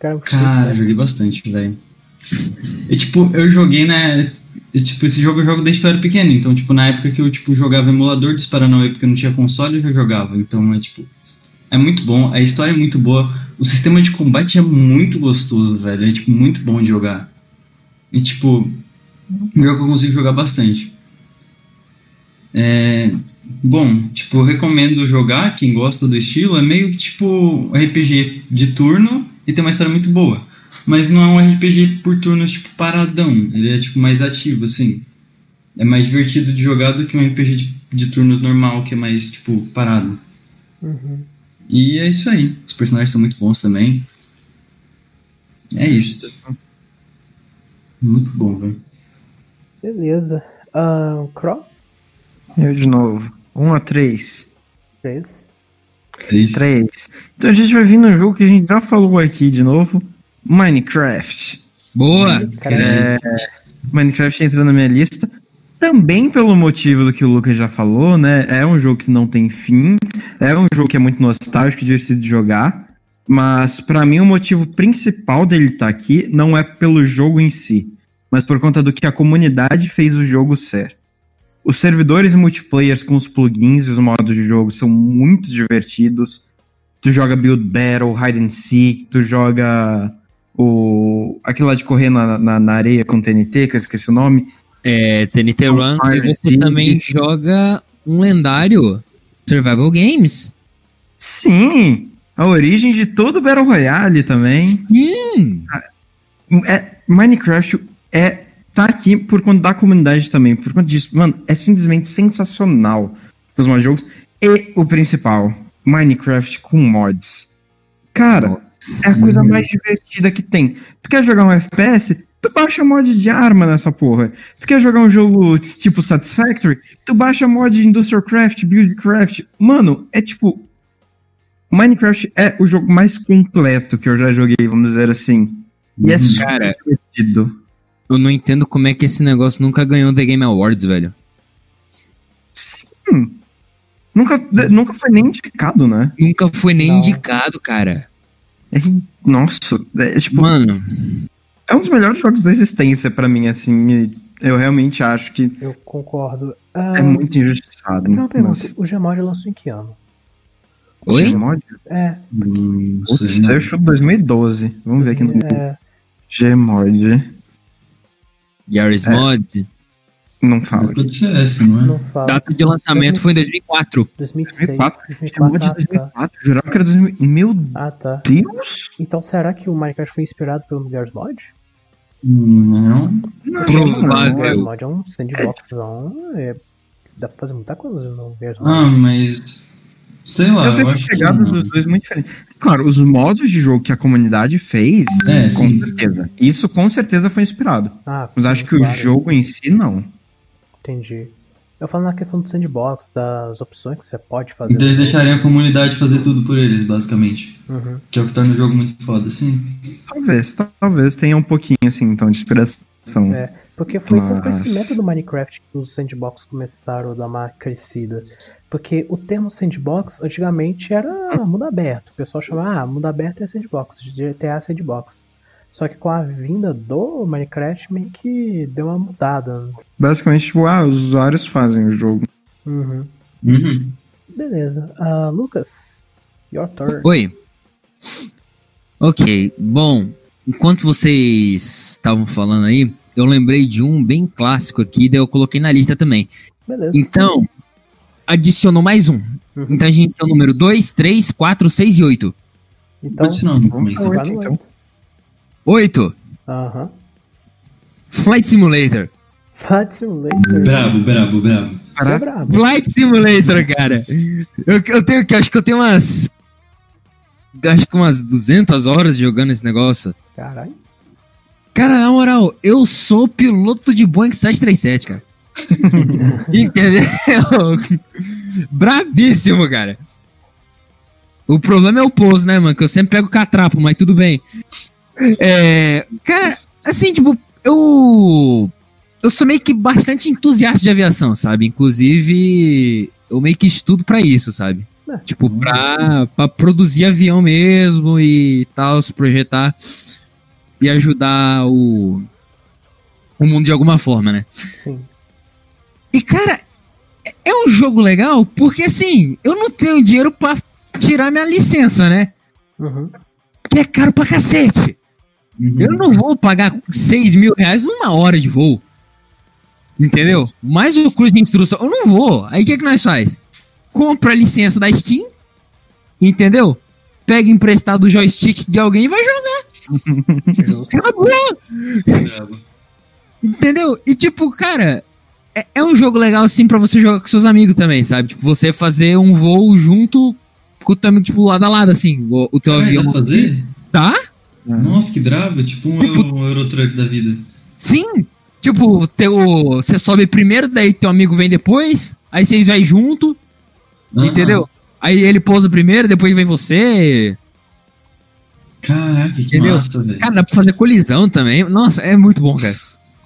Cara, Cara, eu joguei bastante, velho. E tipo, eu joguei na. e, tipo, esse jogo eu jogo desde que eu era pequeno. Então, tipo, na época que eu tipo, jogava emulador dos Paranauê porque eu não tinha console, eu já jogava. Então é tipo. É muito bom, a história é muito boa. O sistema de combate é muito gostoso, velho. É tipo muito bom de jogar. E tipo, que eu consigo jogar bastante. É, bom, tipo, recomendo jogar, quem gosta do estilo, é meio que tipo RPG de turno e tem uma história muito boa. Mas não é um RPG por turnos, tipo, paradão. Ele é, tipo, mais ativo, assim. É mais divertido de jogar do que um RPG de, de turnos normal, que é mais, tipo, parado. Uhum. E é isso aí. Os personagens são muito bons também. É isso. Muito bom, velho. Beleza. Ah, Crow? Eu de novo. 1 a 3. 3. É isso. 3. Então a gente vai vir no jogo que a gente já falou aqui de novo. Minecraft. Boa! Cara, É, Minecraft entra na minha lista. Também pelo motivo do que o Lucas já falou, né? É um jogo que não tem fim. É um jogo que é muito nostálgico e divertido de jogar. Mas pra mim o motivo principal dele estar aqui não é pelo jogo em si, mas por conta do que a comunidade fez o jogo ser. Os servidores multiplayers com os plugins e os modos de jogo são muito divertidos. Tu joga Build Battle, Hide and Seek, tu joga o aquele lá de correr na, na, na areia com TNT, que eu esqueci o nome. É, TNT Run, e você também joga um lendário Survival Games. Sim! A origem de todo Battle Royale também. Sim! É, Minecraft é tá aqui por conta da comunidade também, por conta disso. Mano, é simplesmente sensacional os de jogos. E o principal, Minecraft com mods. Cara, É a coisa mais divertida que tem. Tu quer jogar um FPS? Tu baixa mod de arma nessa porra. Tu quer jogar um jogo tipo Satisfactory? Tu baixa mod de Industrial Craft, Buildcraft. Mano, é tipo. Minecraft é o jogo mais completo que eu já joguei, vamos dizer assim. E é super Cara. divertido. Eu não entendo como é que esse negócio nunca ganhou The Game Awards, velho. Sim. Nunca, nunca foi nem indicado, né? Nunca foi nem Não. indicado, cara. É, nossa, é, tipo, Mano, é um dos melhores jogos da existência pra mim, assim. Eu realmente acho que Eu concordo. Ah, é muito injustiçado. uma pergunta. mas- O Gmod lançou em que ano? oi? Gmod? É, Hum, Putz, eu chuto 2012. Vamos ver aqui no é Gmod. Yaris É. Mod. Não fala aqui. Pode ser essa, não é? não fala. Data de lançamento foi em 2004. 2006. 2004. 2004. Gmod de Ah, tá. 2004. Jurava que era 2000. Meu Ah, tá. Deus! Então será que o Minecraft foi inspirado pelo Garry's Mod? Não. Provável. O Eu- Mod é um sandboxzão. É... Dá pra fazer muita coisa no Mod. Ah, mas. Sei lá, Eu eu, vejo não. dos dois muito diferentes. Claro, os modos de jogo que a comunidade fez, É, com sim. certeza. Isso com certeza foi inspirado. Ah, Mas acho que o claro. jogo em si, não. Entendi. Eu falo na questão do sandbox, das opções que você pode fazer. Então eles deixarem a comunidade fazer tudo por eles, basicamente. Uhum. Que é o que torna o jogo muito foda, sim. Talvez, talvez tenha um pouquinho, assim, então, de inspiração. É, porque foi com o Mas- crescimento do Minecraft que os sandbox começaram a dar uma crescida. Porque o termo sandbox antigamente era mundo aberto. O pessoal chamava, ah, mundo aberto é sandbox, GTA é sandbox. Só que com a vinda do Minecraft meio que deu uma mudada. Basicamente, tipo, ah, os usuários fazem o jogo. Uhum. Uhum. Beleza. Ah, Lucas, your turn. Oi. Ok, bom, enquanto vocês estavam falando aí, eu lembrei de um bem clássico aqui, daí eu coloquei na lista também. Beleza. Então, adicionou mais um. Uhum. Então a gente tem o número 2, 3, 4, 6 e 8. Então, também. Oito, vai no então. Oito. 8. Aham. Flight Simulator. Flight Simulator. Brabo, brabo, brabo. É Caraca, brabo. Flight Simulator, cara. Eu, eu tenho que acho que eu tenho umas acho que umas 200 horas jogando esse negócio. Caralho. Cara, na moral, eu sou piloto de Boeing 737, cara. <laughs> Entendeu? Brabíssimo, cara. O problema é o pouso, né, mano? Que eu sempre pego catrapo, mas tudo bem. É, cara, assim, tipo, eu. Eu sou meio que bastante entusiasta de aviação, sabe? Inclusive, eu meio que estudo pra isso, sabe? É. Tipo, pra, pra produzir avião mesmo e tal, se projetar e ajudar o, o mundo de alguma forma, né? Sim. E, cara, é- é um jogo legal porque, assim, eu não tenho dinheiro pra tirar minha licença, né? Uhum. Que é caro pra cacete. Uhum. Eu não vou pagar 6 mil reais numa hora de voo. Entendeu? Mais o curso de instrução. Eu não vou. Aí o que, que nós faz? Compra a licença da Steam. Entendeu? Pega emprestado o joystick de alguém e vai jogar. <laughs> Acabou. Entendeu? E tipo, cara, é, é um jogo legal assim pra você jogar com seus amigos também, sabe? Tipo, você fazer um voo junto com o teu amigo, tipo, lado a lado, assim. O, o teu avião. dá pra fazer? Tá? Nossa, que brabo. Tipo um, Tipo- um Eurotruck da vida. Sim! Tipo, teu, você sobe primeiro, daí teu amigo vem depois, aí vocês vai junto, Ah, entendeu? Aí ele pousa primeiro, depois vem você. Caraca, que Entendeu? massa, velho. Cara, dá pra fazer colisão também. Nossa, é muito bom, cara.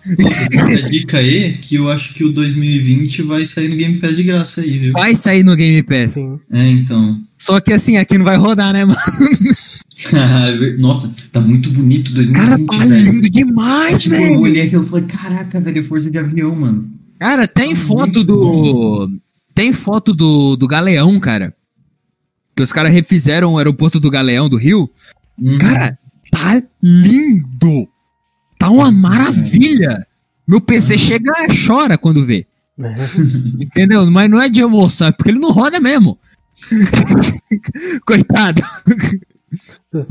A dica aí que eu acho que o 2020 vai sair no Game Pass de graça aí, viu? Vai sair no Game Pass. Sim. É, então. Só que assim, aqui não vai rodar, né, mano? <laughs> Nossa, tá muito bonito 2020, Cara, tá velho. lindo demais, Tipo, eu velho. olhei aquilo e falei, caraca, velho, é força de avião, mano. Cara, tem Tá foto do. Tem foto do, do Galeão, cara. Que os caras refizeram o aeroporto do Galeão do Rio. Uhum. Cara, tá lindo! Tá uma maravilha! Meu PC chega e chora quando vê. <laughs> Entendeu? Mas não é de emoção, é porque ele não roda mesmo. <laughs> Coitado.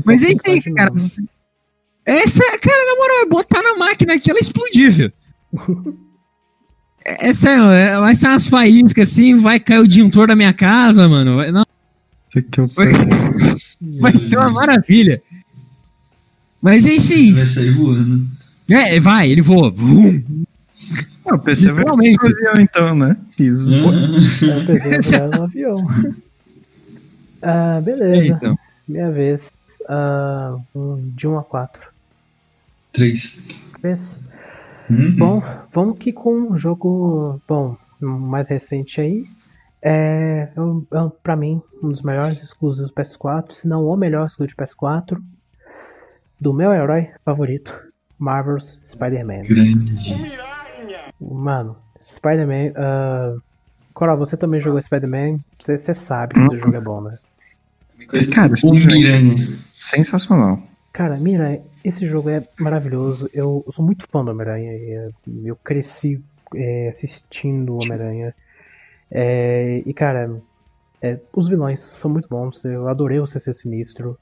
Mas é isso aí, cara. Essa, cara, na moral, é botar na máquina aqui, ela <laughs> é explodível. É, é sério, é- vai ser umas faíscas assim, vai cair o disjuntor da minha casa, mano. Vai, não, Isso aqui eu vai, vai ser uma maravilha. Mas é isso aí. Vai sair voando. É, vai, ele voa. Vum. Ah, o PC vai avião, então, né? Isso. Pensei voar no avião. Ah, É, beleza. então. Minha vez. Um- de 1 a 4. Três. Vez. Uhum. Bom, vamos que com um jogo, bom, mais recente aí. É, é é pra mim, um dos melhores exclusivos do PS4, se não o melhor exclusivo de PS4, do meu herói favorito, Marvel's Spider-Man. Grande. Mano, Spider-Man. ah, Coral, você também jogou Spider-Man? Você, você sabe que esse Uhum. jogo é bom, né? Cara, o Miranha. sensacional. Cara, mira, esse jogo é maravilhoso. Eu, eu sou muito fã do Homem-Aranha. e, é, Eu cresci é, assistindo o Homem-Aranha. É, e, cara, é, os vilões são muito bons. Eu adorei o CC Sinistro.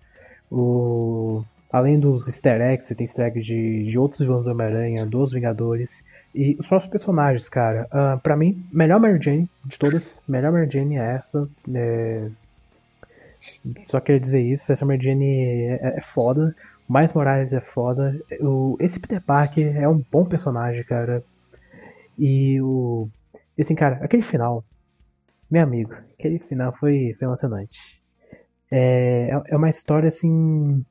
O, além dos easter eggs, você tem easter eggs de, de outros vilões do Homem-Aranha, dos Vingadores. E os próprios personagens, cara. ah, pra mim, melhor Mary Jane de todas. Melhor Mary Jane é essa. É, só queria dizer isso, essa Mary Jane é, é foda. O Miles Morales é foda. O, esse Peter Parker é um bom personagem, cara. E o. assim, cara, aquele final. Meu amigo, aquele final foi, foi emocionante. É, é- é uma história assim.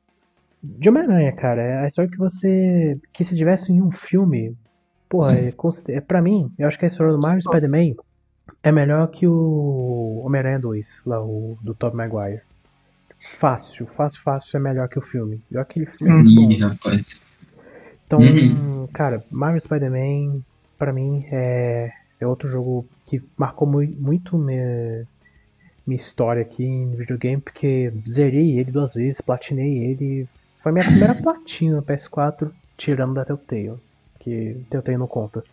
De Homem-Aranha, cara. É a história que você. Que se tivesse em um filme. Porra, é, é, pra mim, eu acho que a história do Marvel Spider-Man é melhor que o Homem-Aranha 2, lá, o do Tobey Maguire. Fácil, fácil, fácil é melhor que o filme. E aquele filme é Ih, bom. rapaz. Então, Uhum. cara, Marvel Spider-Man, pra mim, é, é outro jogo que marcou mui- muito minha, minha história aqui em videogame, porque zerei ele duas vezes, platinei ele. Foi minha primeira <laughs> platina no PS4, tirando da Telltale, que Telltale não conta.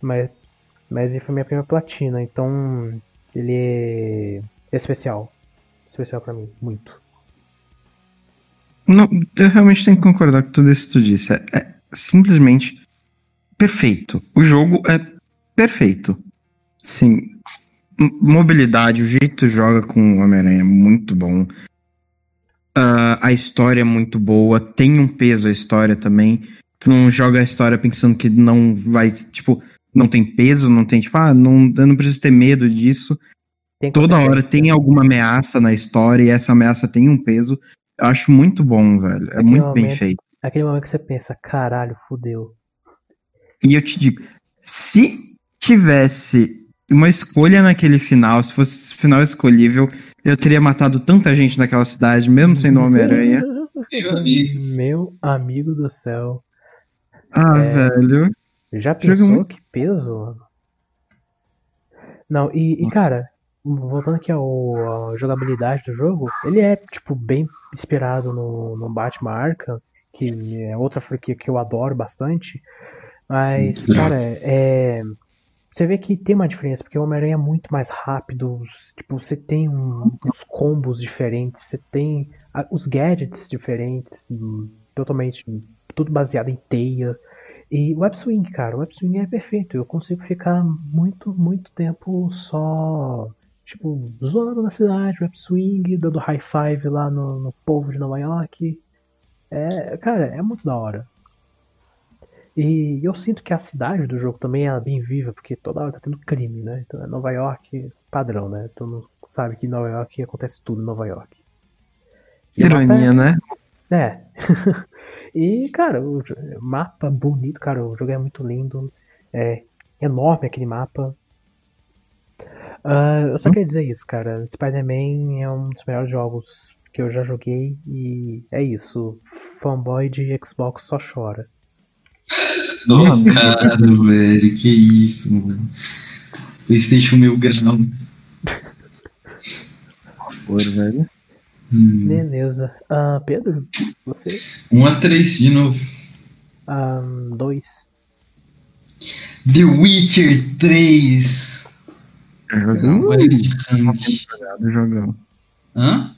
Mas, mas ele foi minha primeira platina, então ele é especial. Especial pra mim, muito. Não, eu realmente tenho que concordar com tudo isso que tu disse. É, é simplesmente perfeito. O jogo é perfeito. Sim. Mobilidade, o jeito que tu joga com o Homem-Aranha é muito bom. Ah, a história é muito boa. Tem um peso a história também. Tu não joga a história pensando que não vai, tipo, não tem peso, não tem, tipo, ah, não, eu não preciso ter medo disso. Tem Toda hora tem alguma ameaça na história e essa ameaça tem um peso. Eu acho muito bom, velho. É Aquele muito bem momento- feito. Aquele momento que você pensa, caralho, fudeu. E eu te digo, se tivesse uma escolha naquele final, se fosse final escolhível, eu teria matado tanta gente naquela cidade, mesmo sendo Homem-Aranha. Meu amigo. Meu amigo do céu. Ah, É. velho. Já pensou que peso? mano? Não, e, e, cara, voltando aqui ao, à jogabilidade do jogo, ele é, tipo, bem inspirado no, no Batman Arkham, que é outra franquia que eu adoro bastante. Mas, Muito cara, é. Você vê que tem uma diferença, porque o Homem-Aranha é muito mais rápido, tipo, você tem um- uns combos diferentes, você tem ah, os gadgets diferentes, totalmente, tudo baseado em teia. E o Web Swing, cara, o Web Swing é perfeito. Eu consigo ficar muito, muito tempo só, tipo, zoando na cidade, Web Swing, dando high five lá no, no povo de Nova York. É, cara, é muito da hora. E eu sinto que a cidade do jogo também é bem viva, porque toda hora tá tendo crime, né? Então é Nova York padrão, né? Todo mundo sabe que em Nova York acontece tudo em Nova York. O Ironia, né? é. <laughs> e, cara, o jo- mapa bonito, cara. O jogo é muito lindo. É enorme aquele mapa. Ah, eu só queria dizer isso, cara. Spider-Man é um dos melhores jogos que eu já joguei. E é isso. Fanboy de Xbox só chora. <laughs> Ô, cara, velho, que isso, mano. PlayStation mil grau. Por, velho. Hum. Beleza. Ah, Pedro, você? 1 a 3 de novo. Ah, dois. The Witcher 3. Jogão. Olha que gigante. Jogado, jogão. Hã?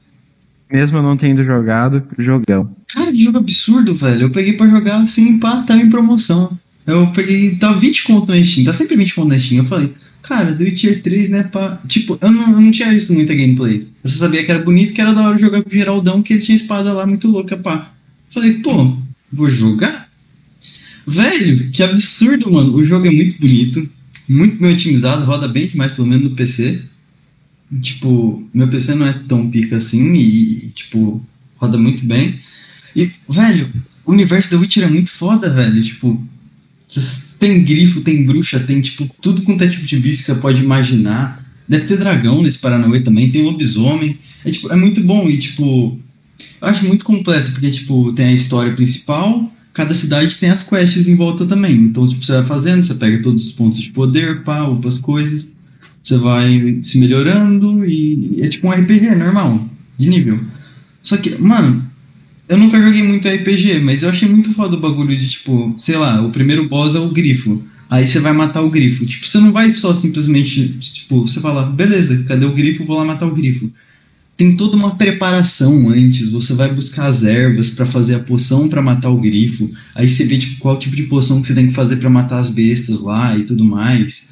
Mesmo eu não tendo jogado, jogão. Cara, que jogo absurdo, velho. Eu peguei pra jogar sem pá, tava em promoção. Eu peguei, tava 20 conto na Steam, tá sempre 20 conto na Steam. Eu falei, cara, The Witcher 3, né, pá. Tipo, eu não, eu não tinha visto muita gameplay. Eu só sabia que era bonito, que era da hora jogar com o Geraldão, que ele tinha espada lá muito louca, pá. Falei, pô, vou jogar? Velho, que absurdo, mano. O jogo é muito bonito, muito bem otimizado, roda bem demais, pelo menos no PC. Tipo, meu PC não é tão pica assim e, tipo, roda muito bem. E, velho, o universo da Witcher é muito foda, velho. Tipo, tem grifo, tem bruxa, tem, tipo, tudo quanto é tipo de bicho que você pode imaginar. Deve ter dragão nesse Paranauê também, tem lobisomem. É, tipo, é muito bom e, tipo, eu acho muito completo, porque, tipo, tem a história principal, cada cidade tem as quests em volta também. Então, tipo, você vai fazendo, você pega todos os pontos de poder, pá, upa as coisas, você vai se melhorando e é tipo um RPG normal, de nível. Só que, mano, eu nunca joguei muito RPG, mas eu achei muito foda o bagulho de, tipo, sei lá, o primeiro boss é o grifo. Aí você vai matar o grifo. Tipo, você não vai só simplesmente, tipo, você fala, beleza, cadê o grifo? Vou lá matar o grifo tem toda uma preparação antes. Você vai buscar as ervas para fazer a poção para matar o grifo. Aí você vê tipo, qual tipo de poção que você tem que fazer para matar as bestas lá e tudo mais.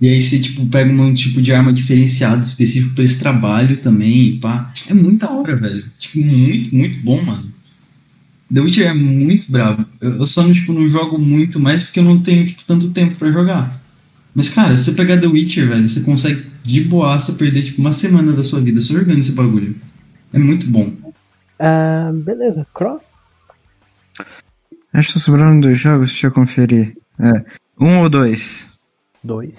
E aí você tipo pega um tipo de arma diferenciado específico para esse trabalho também, pá. É muita hora, velho. Tipo, muito, muito bom, mano. The Witcher é muito brabo. Eu, eu só não, tipo, não jogo muito mais porque eu não tenho tipo, tanto tempo para jogar. Mas, cara, se você pegar The Witcher, velho, você consegue de boaça perder, tipo, uma semana da sua vida só jogando esse bagulho. É muito bom. Uh, beleza, Cross? Acho que sobraram dois jogos, deixa eu conferir. É, um ou dois? Dois.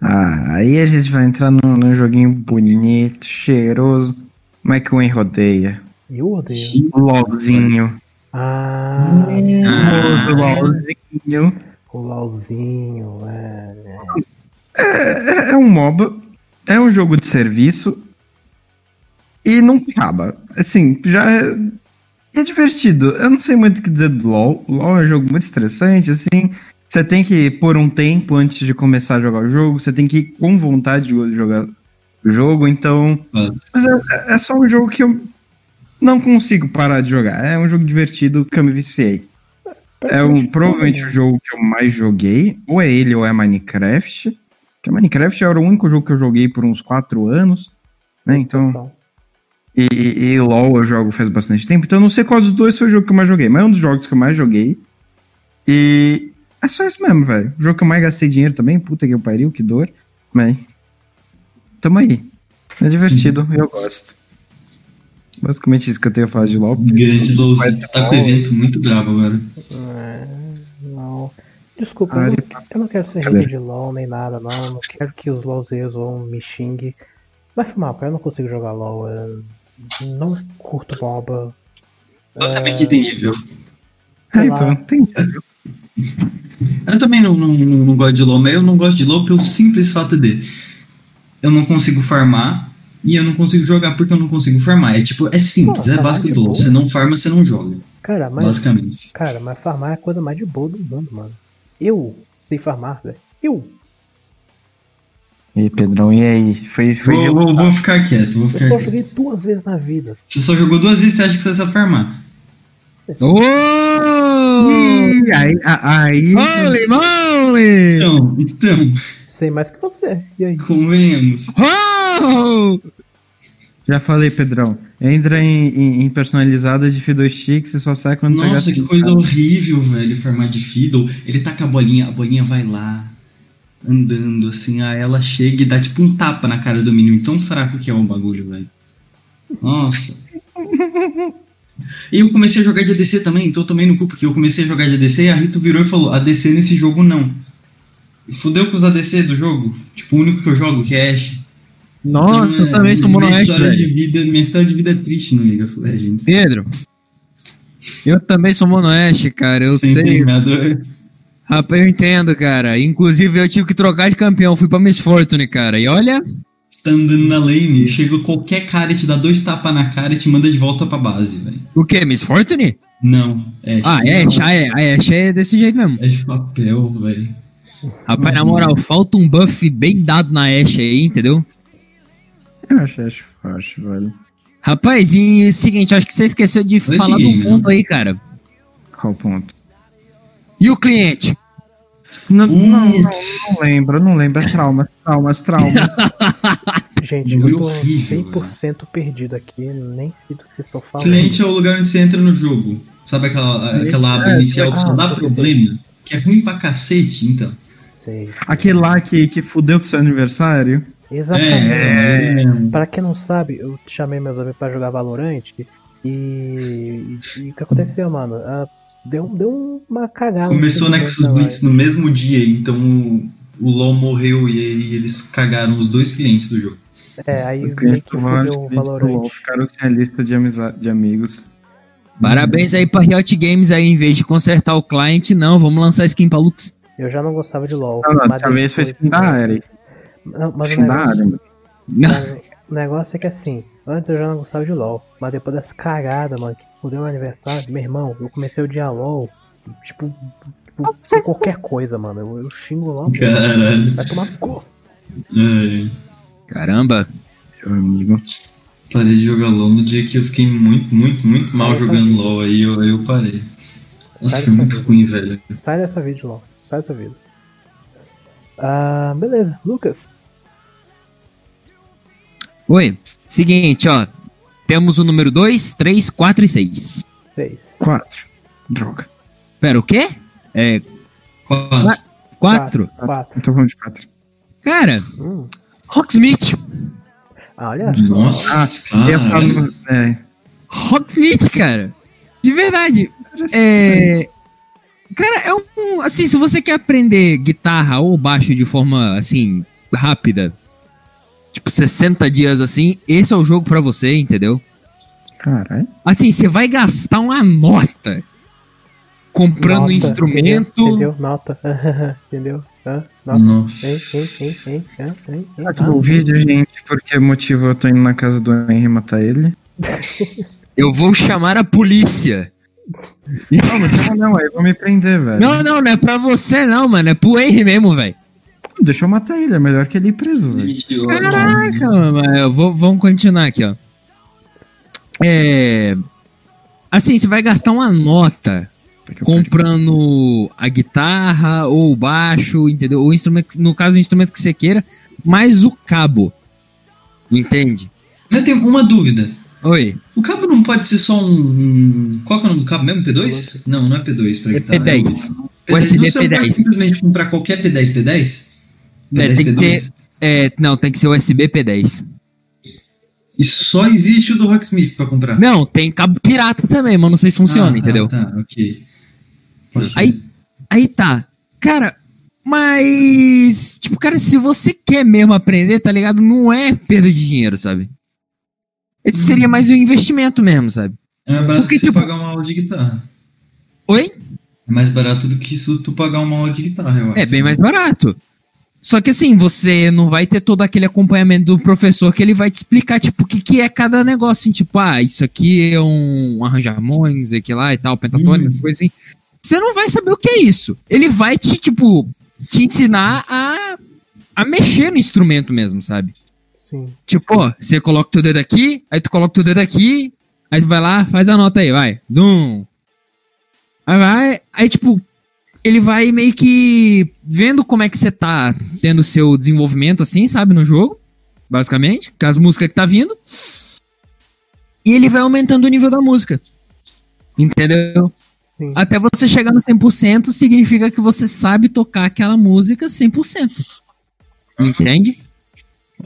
Ah, aí a gente vai entrar num, num joguinho bonito, cheiroso, mas que o En rodeia. Eu odeio. O LOLzinho. Ah, O LOLzinho. o LOLzinho, é. É, é um MOBA, é um jogo de serviço e não acaba. Assim, já é, é divertido. Eu não sei muito o que dizer do LoL. O LoL é um jogo muito estressante, assim. Você tem que pôr um tempo antes de começar a jogar o jogo, você tem que ir com vontade de jogar o jogo, então. Ah. Mas é, é só um jogo que eu não consigo parar de jogar. É um jogo divertido que eu me viciei. É um, provavelmente o jogo que eu mais joguei, ou é ele ou é Minecraft. Que Minecraft era o único jogo que eu joguei por uns 4 anos, né? Então, e, e, e LoL eu jogo faz bastante tempo, então eu não sei qual dos dois foi o jogo que eu mais joguei, mas é um dos jogos que eu mais joguei. E é só isso mesmo, velho. O jogo que eu mais gastei dinheiro também, puta que eu pariu, que dor. Mas tamo aí. É divertido, eu gosto. Basicamente isso que eu tenho a falar de LoL. Grande faz tá com o LoL. evento muito bravo agora. É, não. Desculpa, Ah, eu, não, eu não quero ser hater de LOL nem nada, não. Eu Não quero que os LOLzeiros vão me xingue. Vai fumar, eu não consigo jogar LOL. Eu não curto MOBA. Eu também que tem nível. É, então, tem. Eu também não, não, não, não gosto de LoL, mas eu não gosto de LoL pelo simples fato de eu não consigo farmar e eu não consigo jogar porque eu não consigo farmar. É tipo, é simples, Pô, é básico do LoL. Você não farma, você não joga. Cara, mas. Basicamente. Cara, mas farmar é a coisa mais de boa do mundo, mano. Eu sei farmar, velho. Eu. E aí, Pedrão, e aí? Foi, foi Vou, vou, vou ficar quieto, vou Eu ficar só quieto. joguei duas vezes na vida. Você só jogou duas vezes e você acha que você sabe farmar. Ô! Ih, aí, aí, Holy moly! Então, então, Sei mais que você. E aí? convenhamos. Oh! Já falei, Pedrão. Entra em, em, em personalizada de Fiddlesticks e só sai quando pegar Nossa, que coisa caras. horrível, velho, farmar de Fiddle. Ele tá com a bolinha, a bolinha vai lá, andando assim, aí ela chega e dá tipo um tapa na cara do menino, tão fraco que é o bagulho, velho. Nossa. E eu comecei a jogar de ADC também, então eu tomei no cu, porque eu comecei a jogar de ADC e a Rito virou e falou, ADC nesse jogo não. Fudeu com os ADC do jogo. Tipo, o único que eu jogo, que é Ashe. Nossa, eu também é, sou Mono minha história de vida, Minha história de vida é triste no League of Legends. Pedro, eu também sou Mono Oeste, cara. Eu Você sei. Rapaz, eu entendo, cara. Inclusive, eu tive que trocar de campeão. Fui pra Miss Fortune, cara. E olha. tá andando na lane, chega qualquer cara e te dá dois tapas na cara e te manda de volta pra base, velho. O quê? Miss Fortune? Não, é. Ah, é, ah, é, a Ashe é desse jeito mesmo. É de papel, velho. Rapaz, na moral, falta um buff bem dado na Ashe aí, entendeu? <laughs> Acho, acho fácil, velho. Rapaz, e seguinte, acho que você esqueceu de falar do ponto né? aí, cara. Qual o ponto? E o cliente? Não, não, não, não lembro, não lembro. É traumas, traumas, traumas. <laughs> Gente, eu tô horrível, 100% perdido aqui, nem sei do que vocês estão falando. Cliente é o lugar onde você entra no jogo. Sabe aquela, aquela aba É, inicial que só ah, dá sei, problema? Que é ruim pra cacete, então. Sei. Aquele lá que, que fudeu com seu aniversário. Exatamente. É, Pra quem não sabe, eu chamei meus amigos pra jogar Valorant e, e, e o que aconteceu, mano? Ah, deu, deu uma cagada. Começou no Nexus Blitz no mesmo dia, então o, o LoL morreu e aí eles cagaram os dois clientes do jogo. É, aí O que fudeu o Valorant. Ficaram sem a lista de, de amigos. Parabéns aí pra Riot Games aí, em vez de consertar o cliente, não, vamos lançar skin pra Lux. Eu já não gostava de LoL. Não, não, dessa vez foi skin da área. Não, mas o negócio, mas o negócio é que assim, antes eu já não gostava de LoL, mas depois dessa cagada, mano, que fudeu meu aniversário, meu irmão, eu comecei a odiar LoL, tipo, tipo, por qualquer coisa, mano. Eu, eu xingo LoL. Caralho. vai tomar no cu. É, Caramba. Meu amigo. parei de jogar LoL no dia que eu fiquei muito, muito, muito mal Eu jogando. LoL, aí eu, aí eu parei. Nossa, Sai foi muito dessa ruim, velho. Sai dessa vida, LoL. Sai dessa vida. Ah, beleza, Lucas. Oi, seguinte, ó. Temos o número 2, 3, 4 e 6. Seis. Quatro. Droga. Pera, o quê? É, Quatro. 4? Quatro. Eu tô falando de quatro. Cara, Hum. Rocksmith. Ah, olha só. Nossa, caralho. falar. É. Rocksmith, cara. De verdade. É. Cara, é um. Assim, se você quer aprender guitarra ou baixo de forma, assim, rápida, tipo 60 dias assim, esse é o jogo pra você, entendeu? Caralho. Assim, você vai gastar uma nota comprando Nota, um instrumento. Entendeu? entendeu? Nota. <laughs> entendeu? Hã? Nota. Nossa. Hein, hein, hein, hein, hein, hein, hein. Acabou o vídeo, gente, porque motivo eu tô indo na casa do Henry matar ele. Eu vou chamar a polícia. Não, não chama não, aí vão me prender, velho. Não, não, não é pra você não, mano. É pro Henry mesmo, velho. Deixa eu matar ele, é melhor que ele ir preso, velho. Caraca, mano. eu vou- Vamos continuar aqui, ó. É. Assim, você vai gastar uma nota comprando a guitarra ou o baixo, entendeu? O instrumento, no caso, o instrumento que você queira, mais o cabo. Entende? Mas tem uma dúvida. Oi. O cabo não pode ser só um. Qual que é o nome do cabo mesmo? P2? Não, não é P2 pra É guitarra. P10. É o- USB Não, você não pode P10. simplesmente comprar qualquer P10 P10? É, P10 tem que P2? É, não, tem que ser USB P10. E só existe o do Rocksmith pra comprar. Não, tem cabo pirata também, mas não sei se funciona, Ah, tá, entendeu? Tá, ok. Ok. Aí, aí tá. Cara, mas. Tipo, cara, se você quer mesmo aprender, tá ligado? Não é perda de dinheiro, sabe? Esse seria mais um investimento mesmo, sabe? É mais barato porque, que tipo- pagar uma aula de guitarra. Oi? É mais barato do que isso tu pagar uma aula de guitarra, eu acho. É bem mais barato. Só que assim, você não vai ter todo aquele acompanhamento do professor que ele vai te explicar, tipo, o que, que é cada negócio, assim, tipo, ah, isso aqui é um arranjo harmônico, isso aqui lá e tal, pentatônico, Hum. coisas assim. Você não vai saber o que é isso. Ele vai te, tipo, te ensinar a, a mexer no instrumento mesmo, sabe? Sim. Tipo, ó, você coloca teu dedo aqui, aí tu coloca teu dedo aqui, aí tu vai lá, faz a nota aí, vai. Dum. Aí vai, aí tipo, ele vai meio que vendo como é que você tá tendo seu desenvolvimento assim, sabe, no jogo, basicamente, com as músicas que tá vindo. E ele vai aumentando o nível da música. Entendeu? Sim. Até você chegar no 100% significa que você sabe tocar aquela música 100%. Entende?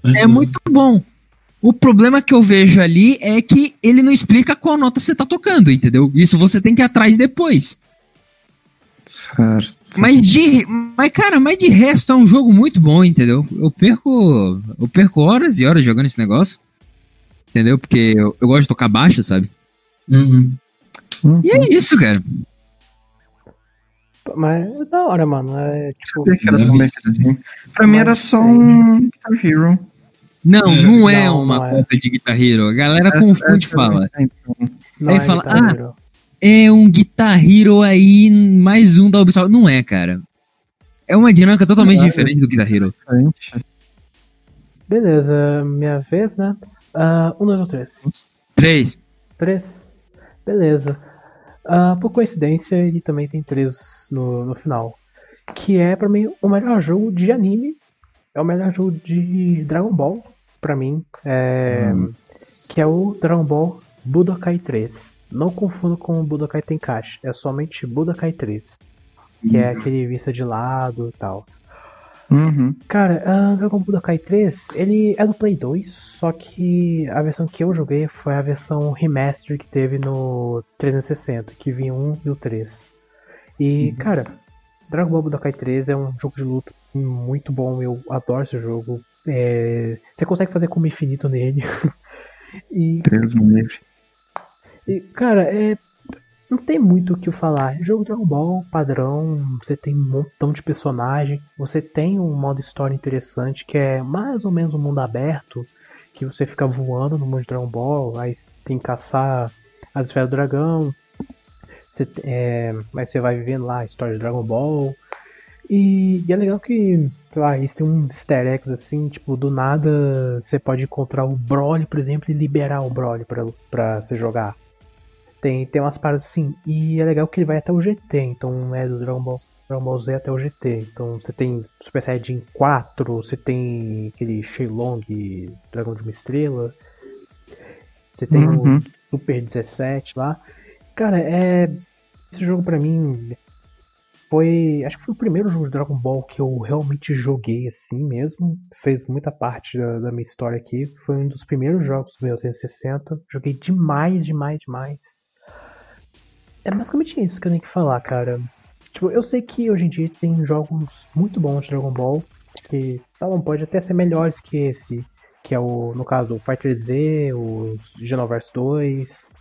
É muito bom. O problema que eu vejo ali é que ele não explica qual nota você tá tocando, entendeu? Isso você tem que ir atrás depois. Certo. Mas de, mas cara, mas de resto é um jogo muito bom, entendeu? Eu perco, eu perco horas e horas jogando esse negócio. Entendeu? Porque eu, eu gosto de tocar baixo, sabe? Uhum. E é isso, cara. Mas é da hora, mano. É tipo. Que era tão assim. Pra mim era só sei. um Guitar Hero. Não, É, não é não, uma não é. cópia de Guitar Hero. A galera Essa- confunde e fala. é, então. Não Aí é fala, Guitar ah, Hero. É um Guitar Hero aí, mais um da Ubisoft. Não é, cara. É uma dinâmica totalmente Caralho. diferente do Guitar Hero. Beleza, minha vez, né? Ah, um, dois ou três? Três. Três. Beleza. Ah, por coincidência, ele também tem três no, no final. Que é, pra mim, o melhor jogo de anime. É o melhor jogo de Dragon Ball. pra mim, é, que é o Dragon Ball Budokai 3. Não confundo com o Budokai Tenkaichi, é somente Budokai 3, que é aquele vista de lado e tal. Uhum. Cara, uh, Dragon Ball Budokai 3, ele é do Play 2, só que a versão que eu joguei foi a versão remaster que teve no 360, que vinha o 1 e o 3. E, cara, Dragon Ball Budokai 3 é um jogo de luta muito bom, eu adoro esse jogo. É, você consegue fazer como infinito nele. <laughs> e, Deus me e, cara, é, não tem muito o que falar. Jogo Dragon Ball padrão, você tem um montão de personagem, você tem um modo história interessante que é mais ou menos um mundo aberto, que você fica voando no mundo de Dragon Ball, aí tem que caçar as esferas do dragão, você, é, mas você vai vivendo lá a história de Dragon Ball. E, e é legal que, sei lá, eles têm uns easter eggs assim, tipo, do nada você pode encontrar o Broly, por exemplo, e liberar o Broly pra, pra você jogar. Tem, tem umas paradas assim, e é legal que ele vai até o GT, então é do Dragon Ball, Dragon Ball Z até o GT. Então você tem Super Saiyajin 4, você tem aquele Shenlong, Dragão de uma Estrela, você tem Uhum. o Super 17 lá. Cara, é. Esse jogo pra mim foi. Acho que foi o primeiro jogo de Dragon Ball que eu realmente joguei assim mesmo. Fez muita parte da, da minha história aqui. Foi um dos primeiros jogos do meu 360. Joguei demais, demais, demais. É basicamente isso que eu tenho que falar, cara. Tipo, eu sei que hoje em dia tem jogos muito bons de Dragon Ball. Que tá bom, pode até ser melhores que esse. Que é o, no caso, o Fighter Z, o Xenoverse 2,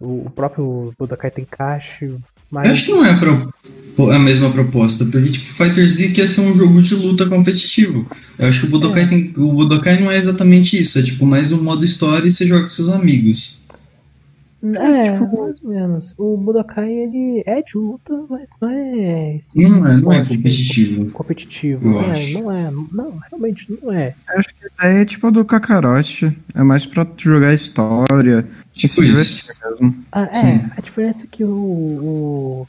o, o próprio Budokai Tenkaichi. Eu Mas acho que não é a, pro- a mesma proposta, porque tipo, Fighter Z quer ser um jogo de luta competitivo. Eu acho que o Budokai, É. tem- o Budokai não é exatamente isso, é tipo mais um modo história e você joga com seus amigos. É, tipo- mais ou menos. O Budokai ele é de luta, mas não é. Não é, não é competitivo. competitivo. Eu é, acho. não é, não, realmente não é. Eu acho que a ideia é tipo a do Kakarote. É mais pra tu jogar história. Tipo se isso. mesmo. Ah, é, Sim. a diferença é que o, o-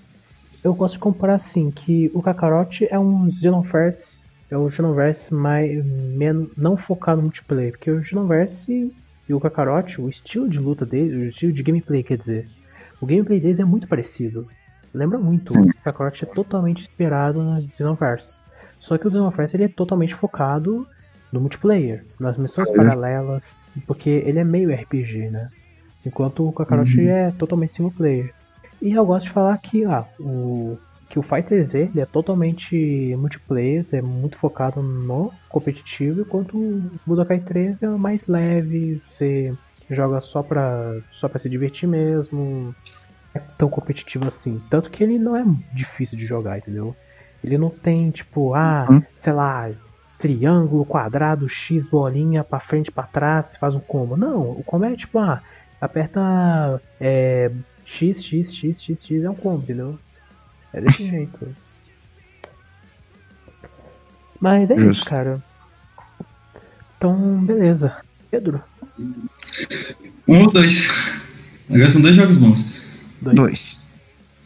Eu gosto de comparar assim, que o Kakarot é um Xenoverse. É o Xenoverse mais. Menos, não focado no multiplayer. Porque o Xenoverse e o Kakarot, o estilo de luta dele, o estilo de gameplay, quer dizer. O gameplay deles é muito parecido. Lembra muito. O Kakarot é totalmente inspirado no Xenoverse. Só que o Xenoverse ele é totalmente focado no multiplayer, nas missões É. paralelas, porque ele é meio RPG, né? Enquanto o Kakarot Uhum. é totalmente single player. E eu gosto de falar que, ah, o, que o Fighter Z ele é totalmente multiplayer, é muito focado no competitivo, enquanto o Budokai 3 é mais leve, você joga só pra, só pra se divertir mesmo, é tão competitivo assim. Tanto que ele não é difícil de jogar, entendeu? Ele não tem, tipo, ah, Uhum. sei lá, triângulo, quadrado, X, bolinha, pra frente, pra trás, faz um combo. Não, o combo é tipo, ah, aperta é, X, X, X, X, X, é um combo, entendeu? É desse jeito. Mas é isso, Justo. cara. Então, beleza. Pedro, Um ou dois. Agora são dois jogos bons. dois. Dois.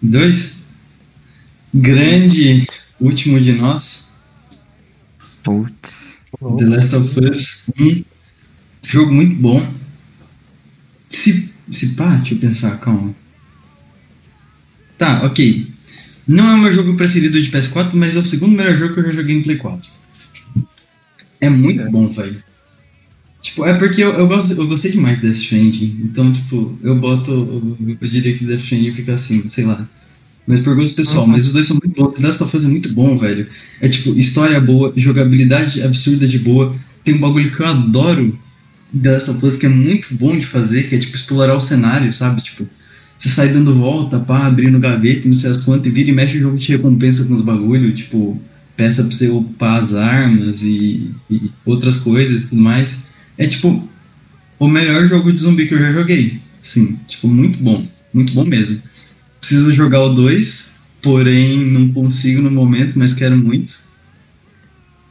Dois. Grande último de nós. Putz. The Last of Us 1. Jogo muito bom. Se, se pá, deixa eu pensar, calma. Tá, ok. Não é o meu jogo preferido de PS4, mas é o segundo melhor jogo que eu já joguei em Play 4. É muito É. bom, velho. Tipo, é porque eu, eu, gosto, eu gostei demais de Death Stranding. Então, tipo, eu boto. Eu, eu diria que Death Stranding fica assim, sei lá. Mas por gosto pessoal, Uhum. mas os dois são muito bons. The Last of Us é muito bom, velho. É tipo, história boa, jogabilidade absurda de boa. Tem um bagulho que eu adoro The Last of Us que é muito bom de fazer, que é tipo explorar o cenário, sabe? Tipo, você sai dando volta, pá, abrindo gaveta, e não sei as quantas, e vira e mexe o jogo te recompensa com os bagulho, tipo, peça pra você upar as armas e, e outras coisas e tudo mais. É tipo o melhor jogo de zumbi que eu já joguei. Sim, tipo, muito bom. Muito bom mesmo. Preciso jogar o 2, porém não consigo no momento, mas quero muito.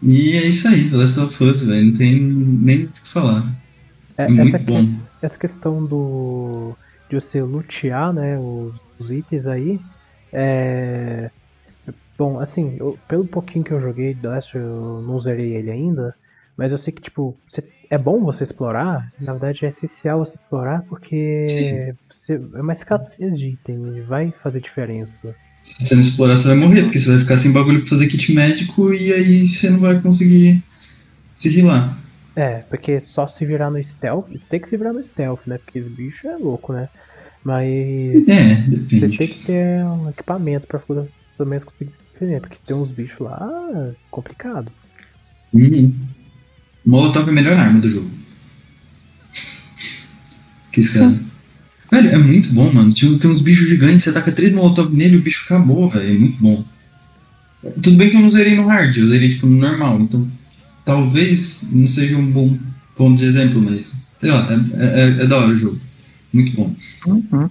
E é isso aí, The Last of Us, velho. Não tem nem o que falar. É, Muito essa, bom. essa questão do de você lutear, né, os, os itens aí, é bom, assim, eu- pelo pouquinho que eu joguei, The Last, eu não zerei ele ainda, Mas eu sei que, tipo, você- é bom você explorar. Na verdade, é essencial você explorar porque você, é uma escassez de item e vai fazer diferença. Se você não explorar, você vai morrer, porque você vai ficar sem bagulho pra fazer kit médico e aí você não vai conseguir seguir lá. É, porque só se virar no stealth, você tem que se virar no stealth, né? Porque esse bicho é louco, né? Mas É, você depende. tem que ter um equipamento pra poder pelo menos conseguir se defender, porque tem uns bichos lá complicado. Uhum. Molotov é a melhor arma do jogo. Que esse cara. Velho, é muito bom, mano. Tem, tem uns bichos gigantes, você taca três Molotov nele e o bicho acabou, velho. É muito bom. Tudo bem que eu não zerei no hard, eu zerei tipo no normal, então talvez não seja um bom ponto de exemplo, mas sei lá, é, é, é da hora o jogo. Muito bom. Uhum.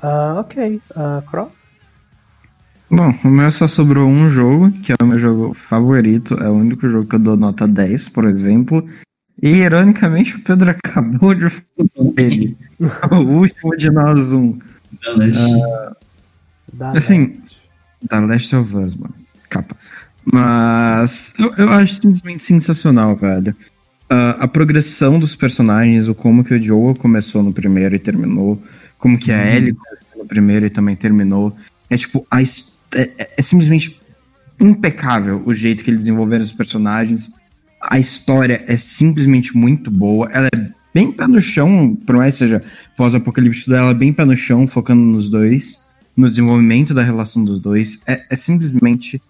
Ah, ok. Ah, Cross? Bom, o meu só sobrou um jogo, que é o meu jogo favorito. É o único jogo que eu dou nota 10, por exemplo. E, ironicamente, o Pedro <laughs> acabou de falar dele. <laughs> o último de nós um. Da Leste. Da Assim, da Last of Us, mano. Capa. Mas eu, eu acho simplesmente sensacional, velho. Ah, a progressão dos personagens, o como que o Joel começou no primeiro e terminou, como que a Uhum. Ellie começou no primeiro e também terminou. É tipo, a é, é- é simplesmente impecável o jeito que eles desenvolveram os personagens. A história é simplesmente muito boa. Ela é bem pé no chão, por mais que seja pós-apocalipse dela, é bem pé no chão, focando nos dois, no desenvolvimento da relação dos dois. É, é simplesmente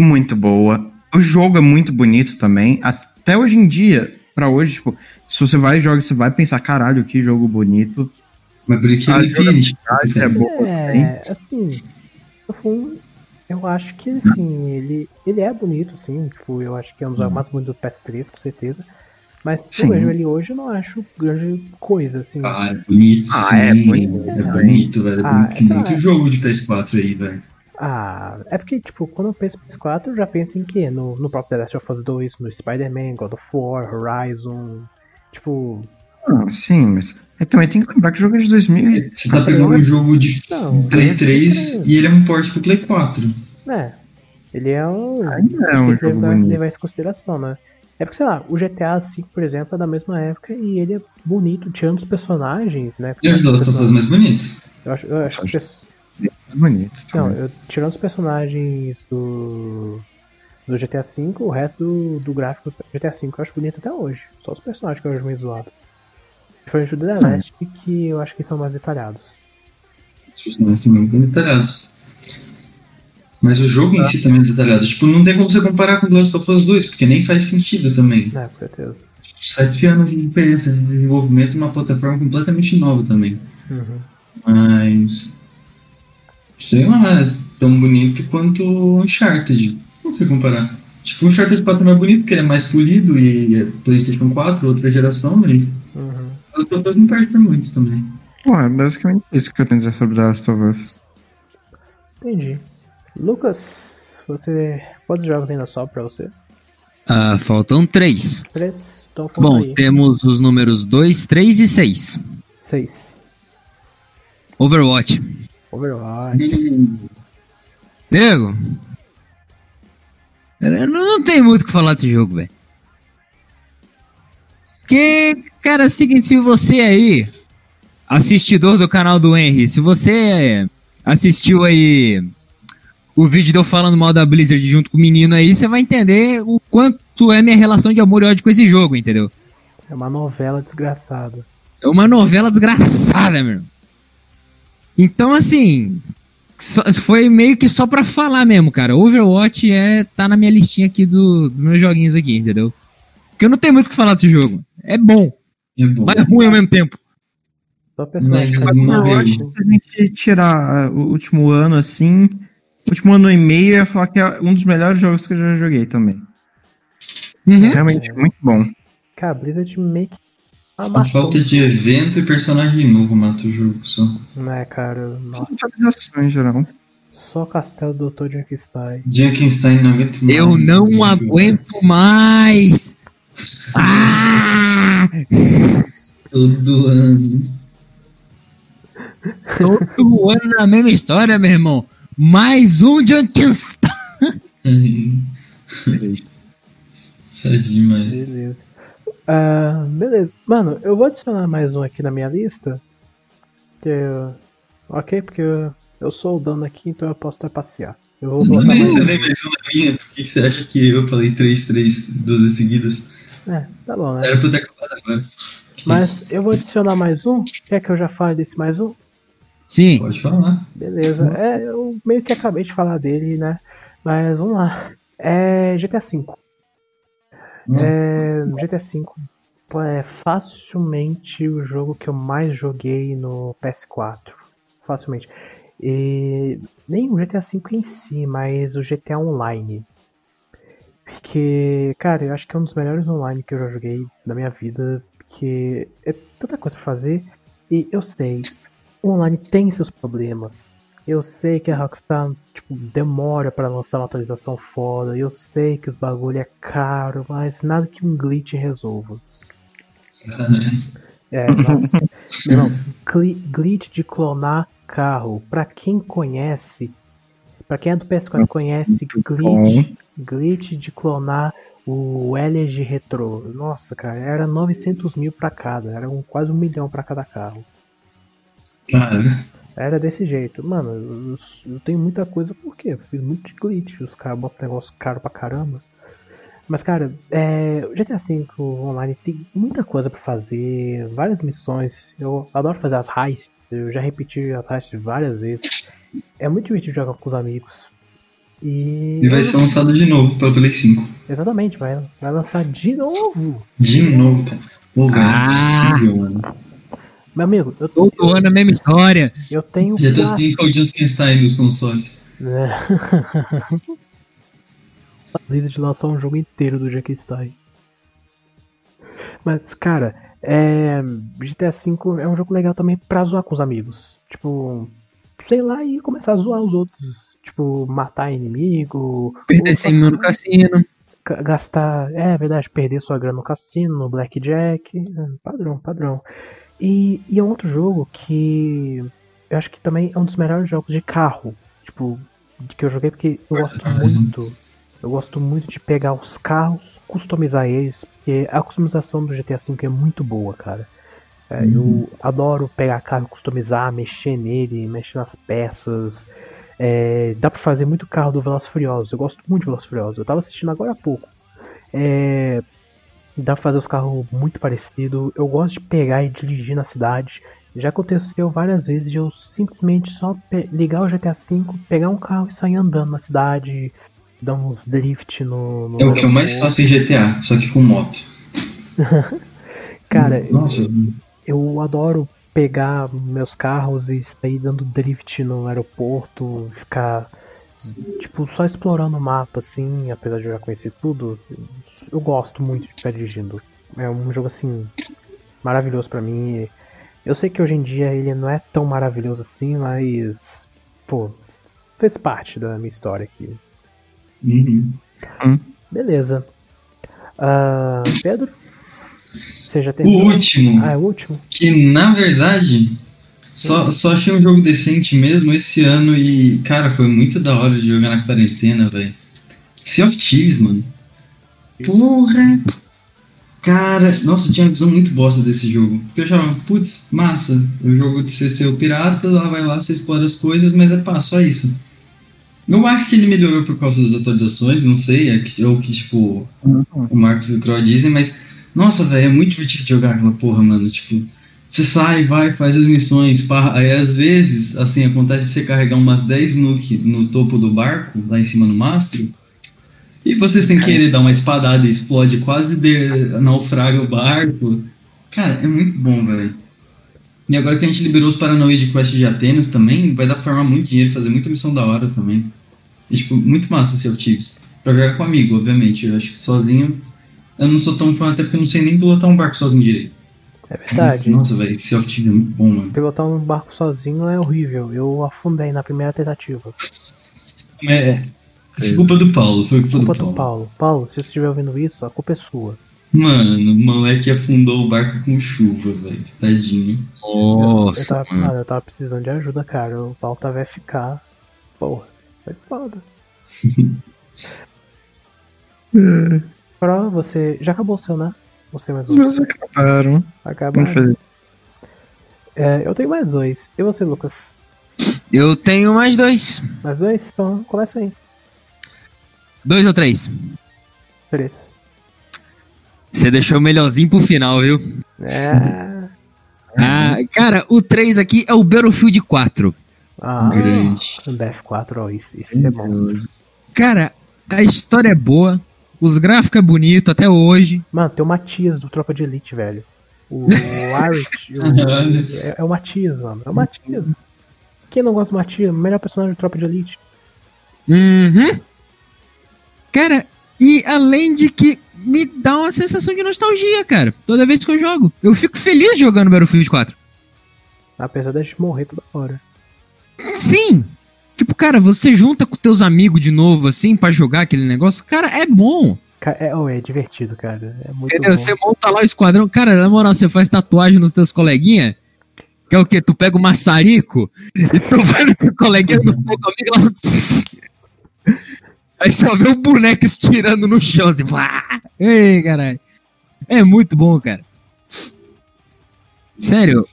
muito boa. O jogo é muito bonito também. Até hoje em dia, pra hoje, tipo, se você vai jogar, você vai pensar, caralho, que jogo bonito. Mas por isso que a ele Infinity. É boa também. É, assim, no fundo, eu acho que assim, ele, ele é bonito, sim. Tipo, eu acho que é um dos jogos mais bonitos do PS3, com certeza. Mas se eu vejo ele hoje, eu não acho grande coisa, assim. Ah, é bonito. Ah, sim. é bonito É também. bonito, velho. Ah, Tem é, muito tá. jogo de PS4 aí, velho. Ah, é porque, tipo, quando eu penso em PS4, eu já penso em quê? No, no próprio The Last of Us 2, no Spider-Man, God of War, Horizon. Tipo, Ah, sim, mas é, também tem que lembrar que o jogo é de 2000 e... Você tá pegando um jogo de não. Play esse 3 é- e ele é um port pro Play 4. É. Ele é um. Ainda é um que jogo levar, levar isso em consideração, né? É porque, sei lá, o GTA V, por exemplo, é da mesma época e ele é bonito, tirando os personagens, né? E os Last of Us mais bonitos. Eu acho, eu acho que. Acho- É bonito. Não, também. eu, tirando os personagens do. Do GTA V, o resto do, do gráfico do GTA V eu acho bonito até hoje. Só os personagens que eu acho meio zoado. Diferente do The Last, que eu acho que são mais detalhados. Os personagens também bem detalhados. Mas o jogo em si também é detalhado. Tipo, não tem como você comparar com The Last of Us 2, porque nem faz sentido também. É, com certeza. Sete anos de diferença de desenvolvimento uma plataforma completamente nova também. Uhum. Mas. Sei lá, é tão bonito quanto o Uncharted. Não sei comparar. Tipo, o Uncharted 4 é mais bonito porque ele é mais polido e é PlayStation 4, outra geração, mas Uhum. as pessoas não perdem por muito também. Bom, é basicamente isso que eu tenho a dizer sobre The Last of Us. Entendi. Lucas, você. Quantos jogos ainda sobra pra você? Ah, faltam três. Três? Então Bom, aí. temos os números 2, 3 e 6. Seis. Overwatch. Overwatch. Nego. Não, não tem muito o que falar desse jogo, velho. Porque, cara, é o seguinte, se você aí, assistidor do canal do Henry, se você assistiu aí o vídeo de eu falando mal da Blizzard junto com o menino aí, você vai entender o quanto é minha relação de amor e ódio com esse jogo, entendeu? É uma novela desgraçada. É uma novela desgraçada, meu. Então, assim, só- foi meio que só pra falar mesmo, cara. Overwatch é tá na minha listinha aqui do- dos meus joguinhos aqui, entendeu? Porque eu não tenho muito o que falar desse jogo. É bom, É bom. mas é ruim ao mesmo tempo. Só personagem. Mas acho- Se a gente tirar o último ano assim, o último ano e meio, eu ia falar que é um dos melhores jogos que eu já joguei também. Uhum. Realmente muito bom. Cara, a Blizzard meio que. A amassou, falta de evento e personagem novo mata o jogo só. Né, cara? Nossa. Atualização em geral. Só Castelo do Dr. Junkenstein. Junkenstein não aguento mais. Eu não bicho. aguento mais. Ah! Todo ano. Todo ano na mesma história, meu irmão. Mais um Junkenstein. Ai, Sério <laughs> demais. Beleza. Ah, beleza. Mano, eu vou adicionar mais um aqui na minha lista. Que eu- Ok, porque eu, eu sou o dono aqui, então eu posso passear. Eu vou <laughs> botar mais você um. nem mencionou a minha, por que que você acha que eu falei 3, 3, 12 seguidas? É, tá bom, né? Era pra eu ter acabado agora. Mas eu vou adicionar mais um. Quer que eu já fale desse mais um? Sim. Pode falar. Beleza. É, eu meio que acabei de falar dele, né? Mas vamos lá. É GTA V. Hum. É, GTA V é facilmente o jogo que eu mais joguei no PS4. Facilmente. E nem o GTA V em si, mas o GTA Online. Porque, cara, eu acho que é um dos melhores online que eu já joguei na minha vida. Porque é tanta coisa pra fazer. E eu sei, o online tem seus problemas. Eu sei que a Rockstar tipo, demora pra lançar uma atualização foda. Eu sei que os bagulho é caro, mas nada que um glitch resolva. <laughs> É, nossa. Gli- glitch de clonar carro. Pra quem conhece, pra quem é do PS4 Nossa, conhece glitch, glitch de clonar o LG Retro. Nossa, cara, era 900 mil pra cada, era um, quase um milhão pra cada carro. Cara, Era desse jeito. Mano, eu, eu tenho muita coisa porque eu fiz muito glitch. Os caras botam negócio caro pra caramba. Mas, cara, é, o GTA V online tem muita coisa pra fazer, várias missões. Eu adoro fazer as heists. Eu já repeti as heists várias vezes. É muito divertido jogar com os amigos. E. e vai ser lançado de novo pra Play 5. Exatamente, vai, vai lançar de novo. De novo, cara. Pô, velho, Ah. é impossível, mano. Meu amigo, eu, Todo ano a mesma história. eu tenho. GTA quatro- 5 é <laughs> o Just Can't Style dos consoles. né? Lida de lançar um jogo inteiro do Jackie Stein. Mas, cara, é... GTA V é um jogo legal também pra zoar com os amigos. Tipo, sei lá, e começar a zoar os outros. Tipo, matar inimigo. Perder ou 100 mil no cassino. ga- gastar, é verdade, perder sua grana no cassino, no blackjack, é, padrão, padrão. E, e é um outro jogo que eu acho que também é um dos melhores jogos de carro, tipo, que eu joguei porque eu gosto muito, eu gosto muito de pegar os carros, customizar eles, porque a customização do GTA V é muito boa, cara. É, Eu adoro pegar carro, customizar, mexer nele, mexer nas peças. É, dá pra fazer muito carro do Velozes e Furiosos. Eu gosto muito de Velozes e Furiosos. Eu tava assistindo agora há pouco. É, dá pra fazer os carros muito parecidos. Eu gosto de pegar e dirigir na cidade. Já aconteceu várias vezes de eu simplesmente só ligar o GTA V, pegar um carro e sair andando na cidade, dar uns drift no. no É o que eu mais faço em GTA, só que com moto. <laughs> Cara, Nossa, eu adoro pegar meus carros e sair dando drift no aeroporto, ficar tipo só explorando o mapa assim, apesar de eu já conhecer tudo. Eu gosto muito de ficar dirigindo. É um jogo assim maravilhoso pra mim. Eu sei que hoje em dia ele não é tão maravilhoso assim, mas pô, fez parte da minha história aqui. uhum. Beleza. Ah, Pedro? Você já o terminou? último, Ah, é o último? que na verdade só, só achei um jogo decente mesmo esse ano e, cara, foi muito da hora de jogar na quarentena, velho. Sea of Thieves, mano. Porra! Cara, nossa, tinha uma visão muito bosta desse jogo. Porque eu achava, putz, massa, o jogo de ser o pirata, lá vai lá, você explora as coisas, mas é pá, só isso. Eu acho que ele melhorou por causa das atualizações, não sei, é ou que, tipo, o Marcos e o Crow dizem, mas, nossa, velho, é muito divertido jogar aquela porra, mano. Tipo, você sai, vai, faz as missões, pá, aí às vezes, assim, acontece de você carregar umas 10 nuke no topo do barco, lá em cima no mastro, e vocês têm que querer dar uma espadada e explode quase de, naufraga o barco. Cara, é muito bom, velho. E agora que a gente liberou os Paranauê de Quest de Atenas também, vai dar pra farmar muito dinheiro, fazer muita missão da hora também. E, tipo, muito massa Sea of Thieves. Pra jogar com amigo, obviamente. Eu acho que sozinho eu não sou tão fã, até porque eu não sei nem pilotar um barco sozinho direito. É verdade. Nossa, velho, of Thieves é muito bom, mano. Pilotar um barco sozinho é horrível. Eu afundei na primeira tentativa. É, foi culpa do Paulo, foi culpa, Culpa do Paulo. do Paulo. Paulo, se você estiver ouvindo isso, a culpa é sua. Mano, o moleque afundou o barco com chuva, velho. Tadinho. Eu Nossa, tava, mano. mano, eu tava precisando de ajuda, cara. O Paulo tava FK. Porra, foi foda. <laughs> Pro, você. Já acabou o seu, né? Você mais Os meus acabaram. Acabou. Vamos fazer. É, eu tenho mais dois. E você, Lucas? Eu tenho mais dois. Mais dois? Então começa aí. Dois ou três? Três. Você deixou o melhorzinho pro final, viu? É. Ah, cara, o 3 aqui é o Battlefield 4. Ah, Grande. um BF4, ó, isso, isso é monstro. Cara, a história é boa, os gráficos é bonito até hoje. Mano, tem o Matias do Tropa de Elite, velho. O, o <laughs> Irish. o- é, é o Matias, mano. É o Matias. Quem não gosta do Matias? Melhor personagem do Tropa de Elite. Uhum. Cara, e além de que me dá uma sensação de nostalgia, cara. Toda vez que eu jogo. Eu fico feliz jogando Battlefield 4. Apesar da gente morrer toda hora. Sim! Tipo, cara, você junta com teus amigos de novo, assim, pra jogar aquele negócio, cara, é bom. É, oh, é divertido, cara. É muito Entendeu? bom. Você monta lá o esquadrão. Cara, na moral, você faz tatuagem nos teus coleguinha. Que é o quê? Tu pega o maçarico e tu <laughs> vai no teu coleguinha do teu amigo lá. <laughs> Aí só vê o boneco estirando no chão, assim. Vá! Ei, caralho. É muito bom, cara. Sério.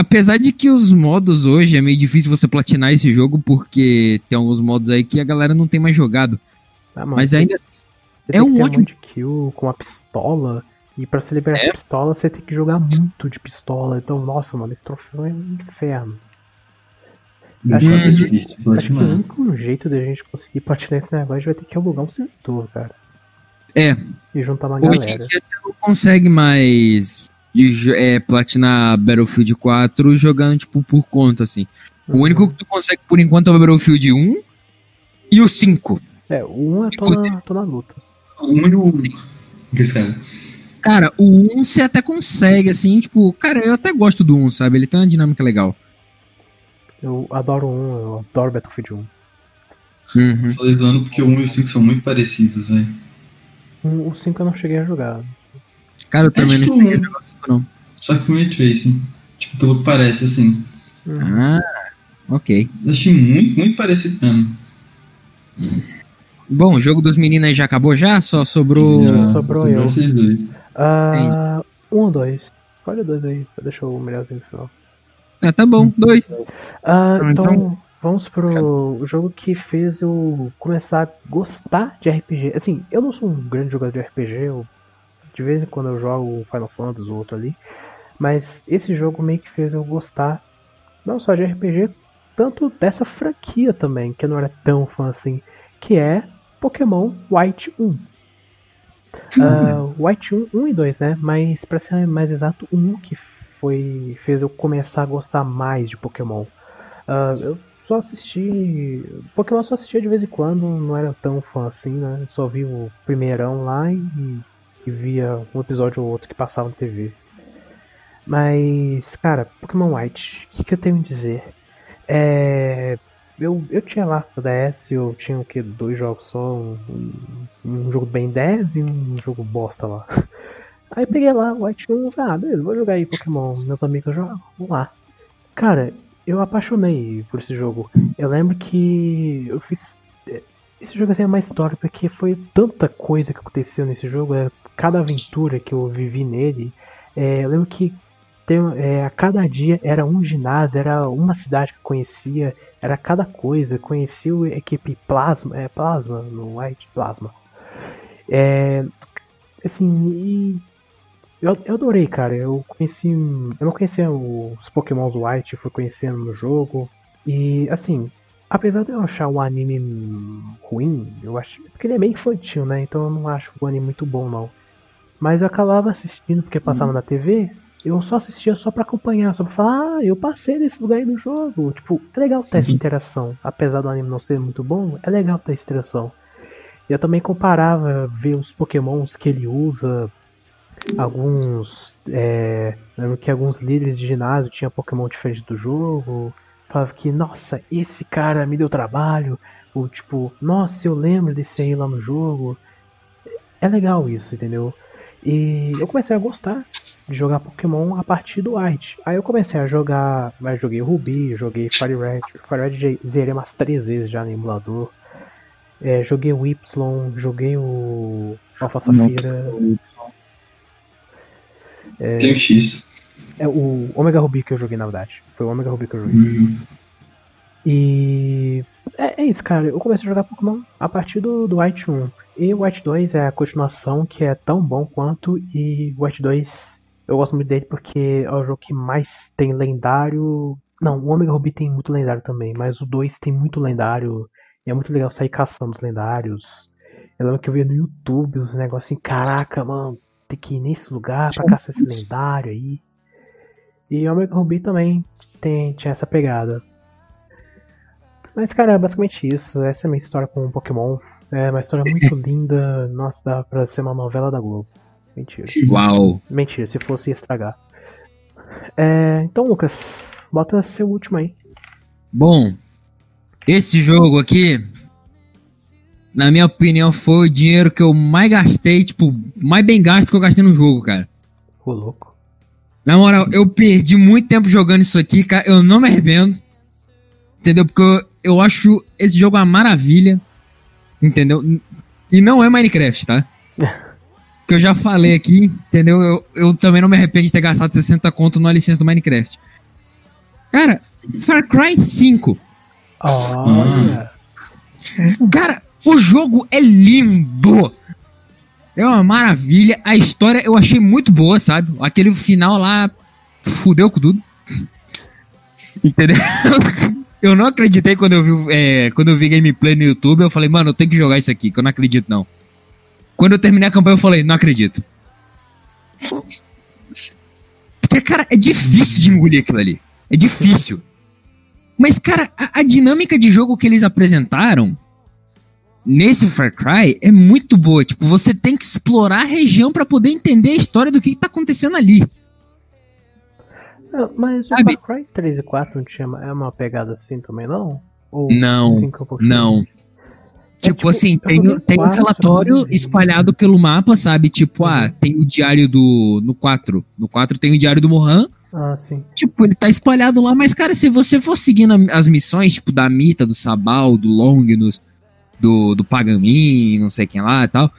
Apesar de que os modos hoje é meio difícil você platinar esse jogo, porque tem alguns modos aí que a galera não tem mais jogado. Ah, mano, Mas ainda assim. você é um ótimo- monte de kill com a pistola. E pra você liberar É. essa pistola, você tem que jogar muito de pistola. Então, nossa, mano, esse troféu é um inferno. Acho Muito que- difícil, Acho que o único jeito da gente conseguir platinar esse negócio, a gente vai ter que alugar um servidor, cara. É, E juntar uma Hoje em galera. dia você não consegue mais de é, platinar Battlefield 4 jogando, tipo, por conta, assim. O Uhum. único que tu consegue, por enquanto, é o Battlefield 1 e o 5. É, o 1 eu tô na, tô na luta. Um e o. Que esse cara? Cara, o 1 você até consegue, assim, tipo... Cara, eu até gosto do 1, sabe? Ele tem uma dinâmica legal. Eu adoro o 1, eu adoro Battlefield 1. Uhum. Falei zoando porque o 1 e o 5 são muito parecidos, velho. O 5 eu não cheguei a jogar. Cara, eu também É tipo não cheguei a jogar o 5, não. Só que com Ray Tracing. Tipo, pelo que parece, assim. Ah, ok. Eu achei muito, muito parecido mesmo. Bom, o jogo dos meninos aí já acabou já? Só sobrou... Já, sobrou sobrou eu. Vocês dois. Ah, um ou dois? Escolhe dois aí, deixa o melhorzinho no final. Ah, tá bom, dois. Ah, então, Então- vamos pro jogo que fez eu começar a gostar de RPG. Assim, eu não sou um grande jogador de RPG, eu, de vez em quando eu jogo Final Fantasy ou outro ali, mas esse jogo meio que fez eu gostar não só de RPG, tanto dessa franquia também, que eu não era tão fã assim, que é Pokémon White 1. Ah, White 1, 1 e 2, né? Mas pra ser mais exato, 1 que foi fez eu começar a gostar mais de Pokémon. Ah, eu só assisti. Pokémon só assistia de vez em quando, não era tão fã assim, né? Só vi o primeirão lá e, e via um episódio ou outro que passava na TV. Mas, cara, Pokémon White, o que, que eu tenho a dizer? É. Eu, eu tinha lá no DS, eu tinha o que? Dois jogos só, um, um, jogo bem 10 e um jogo bosta lá. <laughs> Aí peguei lá, White 1, ah, beleza, vou jogar aí Pokémon, meus amigos jogam, vamos lá. Cara, eu apaixonei por esse jogo. Eu lembro que eu fiz. Esse jogo assim, é uma história, porque foi tanta coisa que aconteceu nesse jogo, é, cada aventura que eu vivi nele. É, eu lembro que tem, é, a cada dia era um ginásio, era uma cidade que eu conhecia, era cada coisa. Conheci a equipe Plasma, é Plasma, no White Plasma. É, assim, eu, eu adorei, cara. Eu conheci. Eu não conhecia os Pokémon White, fui conhecendo no jogo. E assim, apesar de eu achar o anime ruim, eu acho. Porque ele é meio infantil, né? Então eu não acho o anime muito bom, não. Mas eu acabava assistindo porque passava na TV. Eu só assistia só pra acompanhar, só pra falar, ah, eu passei nesse lugar aí no jogo. Tipo, é legal ter essa interação. Apesar do anime não ser muito bom, é legal ter essa interação. Eu também comparava ver os pokémons que ele usa, alguns. É, lembro que alguns líderes de ginásio tinham Pokémon diferente do jogo. Falava que, nossa, esse cara me deu trabalho. Ou tipo, nossa, eu lembro desse aí lá no jogo. É legal isso, entendeu? E eu comecei a gostar de jogar Pokémon a partir do White. Aí eu comecei a jogar, mas joguei Ruby, joguei Fire Red. Fire Red zerei umas três vezes já no emulador. É, joguei o Y, joguei o Alpha. Safira, Tem o X. é o Omega Ruby que eu joguei na verdade. Foi o Omega Ruby que eu joguei. Hum. E é, é isso, cara. Eu comecei a jogar Pokémon a partir do, do White 1. E o White 2 é a continuação que é tão bom quanto. E o White 2 eu gosto muito dele porque é o jogo que mais tem lendário. Não, o Omega Ruby tem muito lendário também, mas o 2 tem muito lendário. E é muito legal sair caçando os lendários. Eu lembro que eu via no YouTube os negócios assim: caraca, mano, tem que ir nesse lugar pra caçar esse lendário aí. E o Omega Ruby também tem, tinha essa pegada. Mas, cara, é basicamente isso. Essa é a minha história com o Pokémon. É uma história muito <laughs> linda. Nossa, dá pra ser uma novela da Globo. Mentira. Uau. Mentira, se fosse ia estragar. É, então, Lucas, bota seu último aí. Bom, esse jogo aqui, na minha opinião, foi o dinheiro que eu mais gastei, tipo, mais bem gasto que eu gastei no jogo, cara. Ô, louco. Na moral, eu perdi muito tempo jogando isso aqui, cara. Eu não me arrependo. Entendeu? Porque eu, eu acho esse jogo uma maravilha. Entendeu? E não é Minecraft, tá? <laughs> Que eu já falei aqui, entendeu? Eu, eu também não me arrependo de ter gastado 60 conto na licença do Minecraft. Cara, Far Cry 5. Olha. Cara, o jogo é lindo. É uma maravilha. A história eu achei muito boa, sabe? Aquele final lá fudeu com tudo. Entendeu? <laughs> Eu não acreditei quando eu vi, é, quando eu vi gameplay no YouTube. Eu falei, mano, eu tenho que jogar isso aqui, que eu não acredito não. Quando eu terminei a campanha, eu falei, não acredito. Porque, cara, é difícil de engolir aquilo ali. É difícil. Mas, cara, a, a dinâmica de jogo que eles apresentaram nesse Far Cry é muito boa. Tipo, você tem que explorar a região pra poder entender a história do que, que tá acontecendo ali. Não, mas o Sabe- Far Cry 3 e 4 não tinha é uma pegada assim também, não? Ou Não, é pouquinho não. diferente? Tipo, tipo, assim, tem, joguei tem um relatório espalhado pelo mapa, sabe? Tipo, ah, Uhum. tem o diário do. No 4. No 4 tem o diário do Mohan. Ah, sim. Tipo, ele tá espalhado lá, mas, cara, se você for seguindo as missões, tipo, da Mita, do Sabal, do Longinus, do, do Pagamin, não sei quem lá e tal,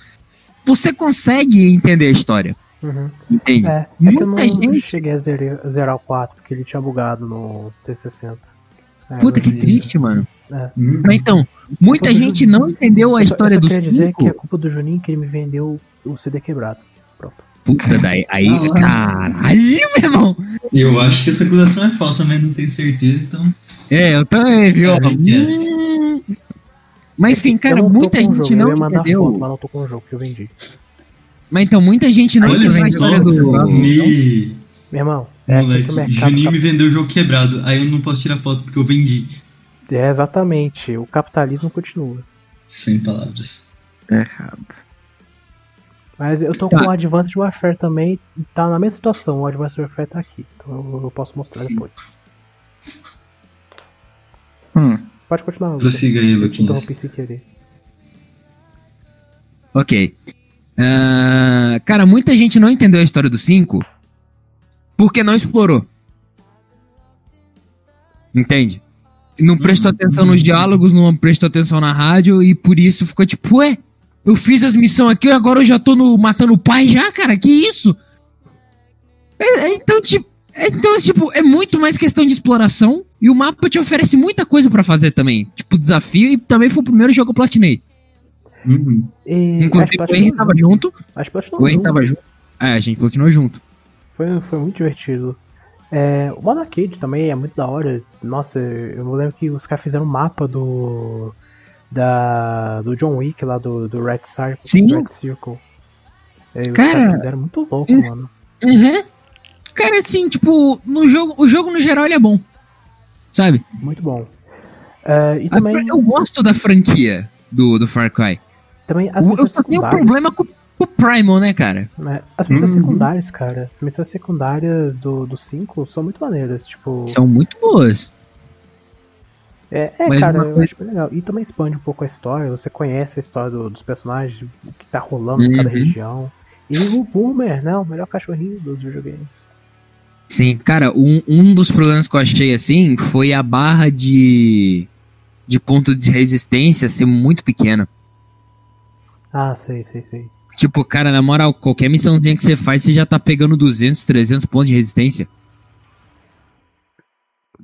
você consegue entender a história, Uhum. entende? É, é que eu não Muita gente- cheguei a zerar, zerar o 4, porque ele tinha bugado no T60. É, Puta, que triste, mano. Mas então, muita do gente não entendeu a Eu só- história eu só do queria dizer 5. que é culpa do Juninho que ele me vendeu o CD quebrado. Pronto. Puta, daí, aí, Ah, caralho, meu irmão. Eu acho que essa acusação é falsa, mas não tenho certeza, então. É, eu também, viu? É. Hum. Mas enfim, cara, Eu não tô muita gente não ia mandar entendeu. Foto, mas não tô com o jogo que eu vendi. Mas então, muita gente não Olha entendeu a só, história do. me... Meu irmão, é Moleque, Juninho tá- me vendeu o jogo quebrado, aí eu não posso tirar foto porque eu vendi. É, exatamente. O capitalismo continua. Sem palavras. Errado. Mas eu tô Tá. com o Advanced Warfare também, tá na mesma situação. O Advanced Warfare tá aqui. Então eu, eu posso mostrar depois. Hum. Pode continuar. Prossiga aí, Luquinhas. interrompi sem querer. Ok. Ah, cara, muita gente não entendeu a história do 5 porque não explorou. Entende? Não prestou atenção nos diálogos, não prestou atenção na rádio e por isso ficou tipo, ué, eu fiz as missões aqui, agora eu já tô no, matando o pai já, cara, que isso? É- é, então, tipo, é, então, tipo, é muito mais questão de exploração e o mapa te oferece muita coisa pra fazer também. Tipo, desafio e também foi o primeiro jogo que eu platinei. Uhum. E Inclusive, o que Henry tava junto. Acho que platinou O Henry tava junto. É, a gente platinou junto. Foi, foi muito divertido. É, o modo arcade também é muito da hora. Nossa, eu lembro que os caras fizeram um mapa do. Da, do John Wick lá do, do Red Circle. Sim. Red Circle. É, os Cara, caras fizeram muito louco, mano. Uhum. Cara, assim, tipo, no jogo, o jogo no geral ele é bom. Sabe? Muito bom. É, e A- também, Eu gosto da franquia do, do Far Cry. também as Eu só tenho um problema com, com o Primal, né, cara? né? As missões Uhum. secundárias, cara. As missões secundárias do 5 são muito maneiras. Tipo. São muito boas. É, é Mas cara, uma eu coisa- acho bem legal. E também expande um pouco a história, você conhece a história do- dos personagens, o que tá rolando em cada Uhum. região. E o Boomer, né? O melhor cachorrinho dos videogames. Sim, cara, um, um dos problemas que eu achei assim foi a barra de, de ponto de resistência ser muito pequena. Ah, sei, sei, sei. Tipo, cara, na moral, qualquer missãozinha que você faz, você já tá pegando 200, 300 pontos de resistência.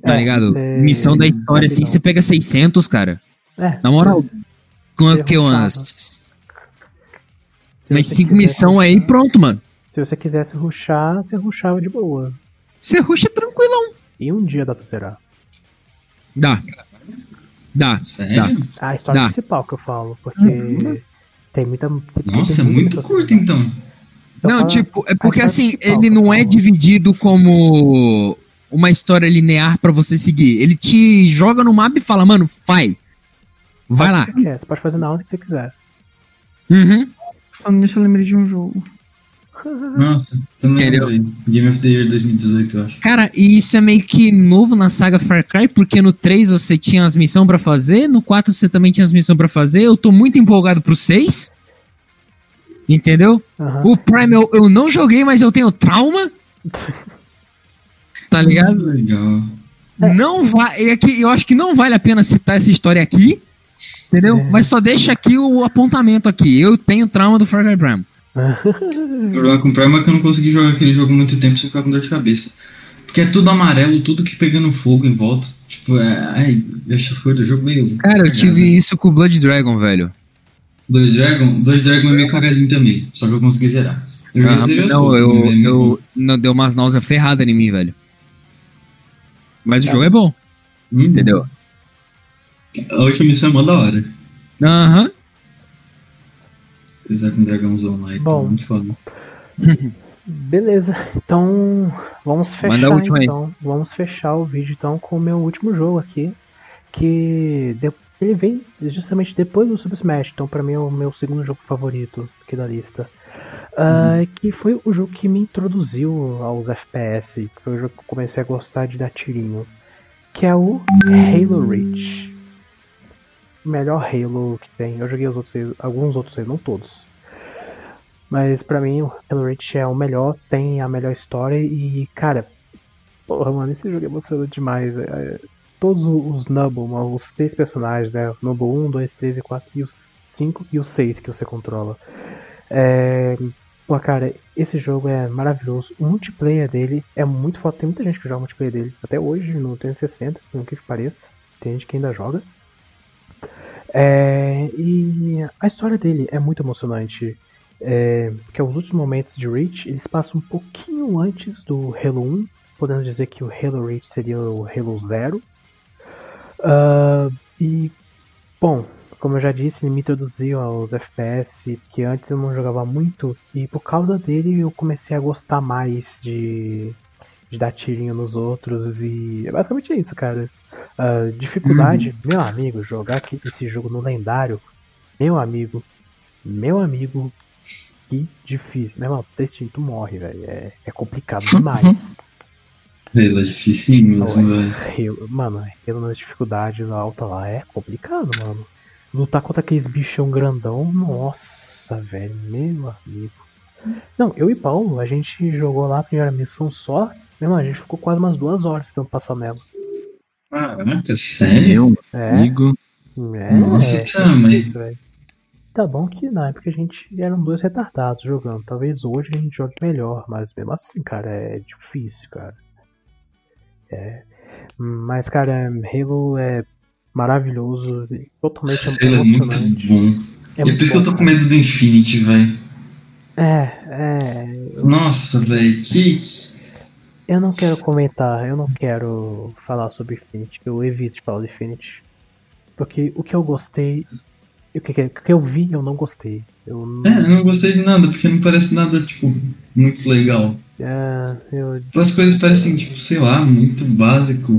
Tá É, ligado? você- Missão da história, assim, você pega 600, cara. É, Na moral, com o que umas... 5 quisesse missões aí, pronto, mano. Se você quisesse ruxar, você ruxava de boa. Você rusha tranquilão. E um dia dá pra zerar. Dá. Dá. Sério? A história Dá. principal que eu falo, porque Uhum. tem muita. tem- Nossa, tem é muito muita curto então. Eu Não, falo- tipo, é porque assim, ele não é dividido como uma história linear pra você seguir. Ele te joga no mapa e fala, mano, vai. Vai lá. Você, quer, você pode fazer na hora que você quiser. Uhum. Falando nisso, eu lembrei de um jogo. Nossa, também Entendeu? Game of the Year 2018, eu acho. Cara, e isso é meio que novo na saga Far Cry, porque no 3 você tinha as missões pra fazer, no 4 você também tinha as missões pra fazer. Eu tô muito empolgado pro 6. Entendeu? Aham. O Prime eu, eu não joguei, mas eu tenho trauma. Tá ligado? Legal. Não vai. É que eu acho que não vale a pena citar essa história aqui. Entendeu? É. Mas só deixa aqui o apontamento aqui. Eu tenho trauma do Far Cry Prime. O <laughs> problema com o Prime é que eu não consegui jogar aquele jogo muito tempo sem ficar com dor de cabeça. Porque é tudo amarelo, tudo que pegando fogo em volta. Tipo, é. Ai, eu acho as cores do jogo meio. Cara, eu tive isso com o Blood Dragon, velho. Dois Dragon? Dois Dragon é meio cagadinho também. Só que eu consegui zerar. Eu já Ah, zerei os não, eu, né, meio eu não deu umas náuseas ferradas em mim, velho. Mas o Tá. jogo é bom, Hum, entendeu? A última missão é mó da hora. Aham. Apesar com um dragãozão lá e Bom. muito foda. <laughs> Beleza, então vamos fechar última aí. então. Vamos fechar o vídeo então com o meu último jogo aqui. Que de- ele vem justamente depois do Super Smash, então pra mim é o meu segundo jogo favorito aqui da lista. Ah, que foi o jogo que me introduziu aos FPS, que foi o jogo que eu comecei a gostar de dar tirinho. Que é o Halo Reach. Melhor Halo que tem. Eu joguei os outros, alguns outros não todos. Mas pra mim o Halo Reach é o melhor, tem a melhor história e, cara, porra, mano, esse jogo é emocionante demais. é, é, todos os Nubble, os três personagens, né? Nubble 1, 2, 3 e 4 e os 5 e o 6 que você controla. É, pô, cara, esse jogo é maravilhoso. O multiplayer dele é muito foda. Tem muita gente que joga multiplayer dele. Até hoje, no 360, por que que pareça. Tem gente que ainda joga. É, e a história dele é muito emocionante. É, porque os últimos momentos de Reach eles passam um pouquinho antes do Halo 1. Podemos dizer que o Halo Reach seria o Halo 0. Ah, e, bom, como eu já disse, ele me introduziu aos FPS, que antes eu não jogava muito. E por causa dele eu comecei a gostar mais de, de dar tirinho nos outros. E é basicamente isso, cara. Ah, dificuldade, meu amigo, jogar aqui- esse jogo no lendário, meu amigo, meu amigo, que difícil. Meu irmão, tu morre, velho. É, é complicado <laughs> demais. Halo é dificinho mesmo, velho. Halo- mano, Halo nas dificuldades alta lá é complicado, mano. Lutar contra aqueles bichão grandão, nossa, velho, meu amigo. Não, eu e Paulo, a gente jogou lá a primeira missão só. Meu irmão, a gente ficou quase umas duas horas tentando passar nela. Caraca, sério? É, Amigo. é. Nossa, é, também. difícil, velho. Tá bom que na época a gente eram dois retardados jogando. Talvez hoje a gente jogue melhor, mas mesmo assim, cara, é difícil, cara. É. Mas, cara, Halo é maravilhoso, totalmente Halo é muito emocionante. bom. É É, muito por isso que eu bom, tô com medo do Infinity, velho. É, é. Nossa, velho, que. Eu não quero comentar, eu não quero falar sobre Infinity, eu evito de falar de Infinity. Porque o que eu gostei, o que, o que eu vi, eu não gostei. Eu não. É, eu não gostei de nada, porque não parece nada, tipo, muito legal. É, eu As coisas parecem, tipo, sei lá, muito básico.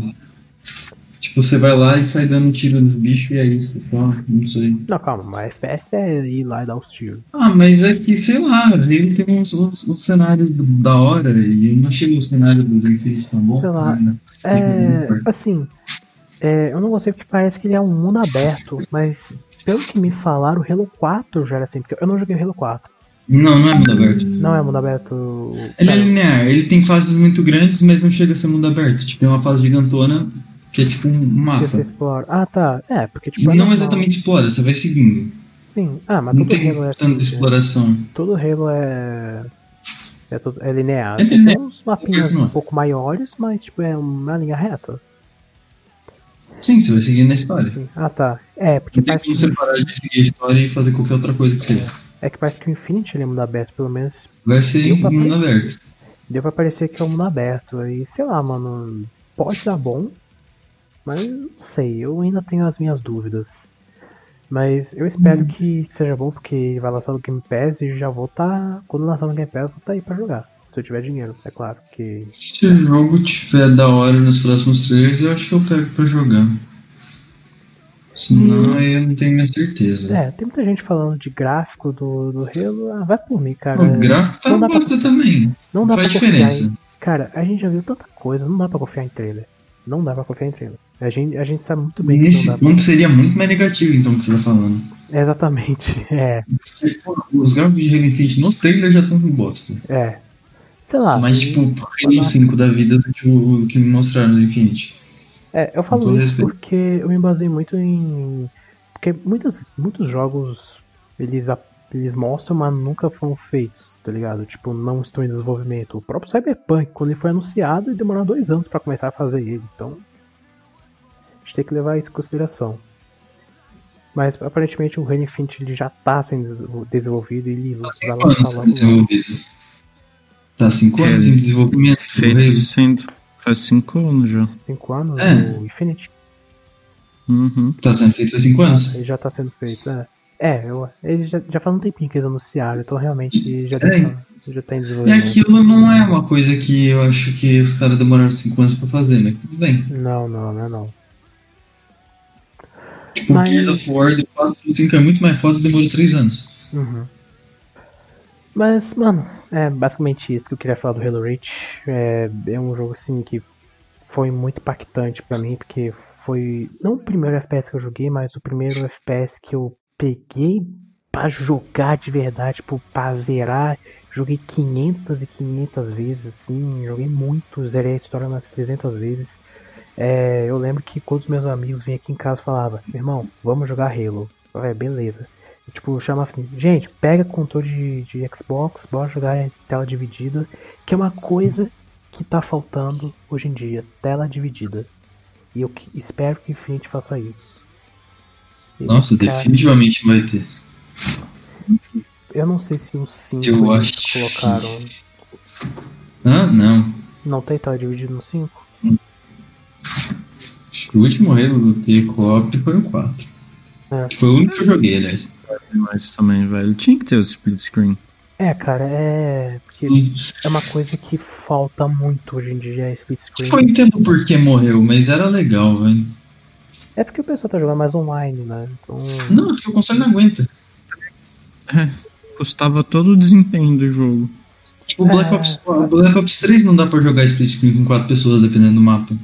Tipo, você vai lá e sai dando tiro nos bichos e é isso, só, não sei. Não, calma, mas FPS é ir lá e dar os tiros. Ah, mas é que, sei lá, ele tem uns, uns, uns cenários da hora e eu não achei o cenário do Infinity tão bom. Sei lá. né? É, assim, é, eu não gostei porque parece que ele é um mundo aberto, mas pelo que me falaram, o Halo 4 já era assim, porque eu não joguei o Halo 4. Não, não é mundo aberto. Não é mundo aberto. Ele é linear, ele tem fases muito grandes, mas não chega a ser mundo aberto. Tipo, tem uma fase gigantona Que é tipo um Que mapa. você explora. Ah, tá. É, porque tipo. é Não normal. exatamente explora, você vai seguindo. Sim. Ah, mas Não todo tem Halo é assim. tanta né? exploração. Todo Halo é. É, tudo, é linear. É linear. Tem uns mapinhas Não. um pouco maiores, mas tipo, é uma linha reta. Sim, você vai seguindo a história. Sim. Ah, tá. É, porque Não tem como que, separar de seguir a história e fazer qualquer outra coisa que seja. é que parece que o Infinity ele é mundo aberto, pelo menos Vai ser pra mundo aberto. deu pra parecer que é um mundo aberto. E sei lá, mano, pode dar bom, mas não sei, eu ainda tenho as minhas dúvidas. Mas eu espero que seja bom, porque vai lançar no Game Pass e já vou tá. Quando lançar no Game Pass, eu vou tá aí pra jogar. Se eu tiver dinheiro, é claro. Porque Se o jogo tiver da hora nos próximos trailers, eu acho que eu pego pra jogar. Senão aí eu não tenho minha certeza. É, tem muita gente falando de gráfico do, do Halo. Ah, vai por mim, cara. o gráfico tá não dá pra- bosta também. Não dá faz pra diferença. em. Cara, a gente já viu tanta coisa, não dá pra confiar em trailer. Não dá pra em trailer. A gente, a gente sabe muito bem que Nesse não dá pra. ponto seria muito mais negativo, então, o que você tá falando. Exatamente, <laughs> é, Pô, Os gráficos de Infinite no trailer já estão bosta. é. Sei lá. Mas, tipo, Halo 5 da vida do que, o, que me mostraram no Infinity. É, eu falo isso respeito. porque eu me basei muito em. Porque muitos, muitos jogos eles, eles mostram, mas nunca foram feitos, tá ligado? Tipo, não estão em desenvolvimento. O próprio Cyberpunk, quando ele foi anunciado, ele demorou dois anos pra começar a fazer ele. Então, a gente tem que levar isso em consideração. Mas aparentemente o Halo Infinite ele já tá sendo desenvolvido e ele vai Cinco lançar logo. desenvolvido. Tá 5 É, anos em desenvolvimento. sendo. Faz cinco anos já. Cinco anos É. o Infinite. Uhum. Tá sendo feito faz 5 anos? Ele já tá sendo feito, é. É, eu, ele já, já faz um tempinho que eles anunciaram, então realmente já, É. tá, já tá em E desenvolvimento. aquilo não é uma coisa que eu acho que os caras demoraram 5 anos pra fazer, mas tudo bem. Não, não, não é não. Tipo, Mas- o Gears of War do 4 pro 5 é muito mais foda e demorou 3 anos. Uhum. Mas, mano, é basicamente isso que eu queria falar do Halo Reach. É, é um jogo assim que foi muito impactante pra mim, porque foi não o primeiro FPS que eu joguei, mas o primeiro FPS que eu peguei pra jogar de verdade, tipo, pra zerar. Joguei 500 e 500 vezes, assim, joguei muito, zerei a história umas 300 vezes. É, eu lembro que quando os meus amigos vinham aqui em casa falavam, irmão, vamos jogar Halo. Eu beleza. Tipo, chamava assim, gente, pega controle de, de Xbox, bora jogar em tela dividida, que é uma coisa que tá faltando hoje em dia, tela dividida. E eu que- espero que Infinity faça isso. Nossa, cara, definitivamente vai ter. Eu não sei se o 5 Eu acho que- colocaram. Ah, não. Não tem tela dividida no 5? Acho que o último Halo do T co-op foi o 4. É. Que foi o único que eu joguei, aliás. Mas também, velho. Tinha que ter o split screen. É, cara, é. Porque é uma coisa que falta muito hoje em dia, é split screen. Eu entendo por que morreu, mas era legal, velho. É porque o pessoal tá jogando mais online, né? Então. Não, porque o console não aguenta. Custava todo o desempenho do jogo. Tipo, o Black É. Ops, o Black Ops 3 não dá pra jogar split screen com 4 pessoas, dependendo do mapa.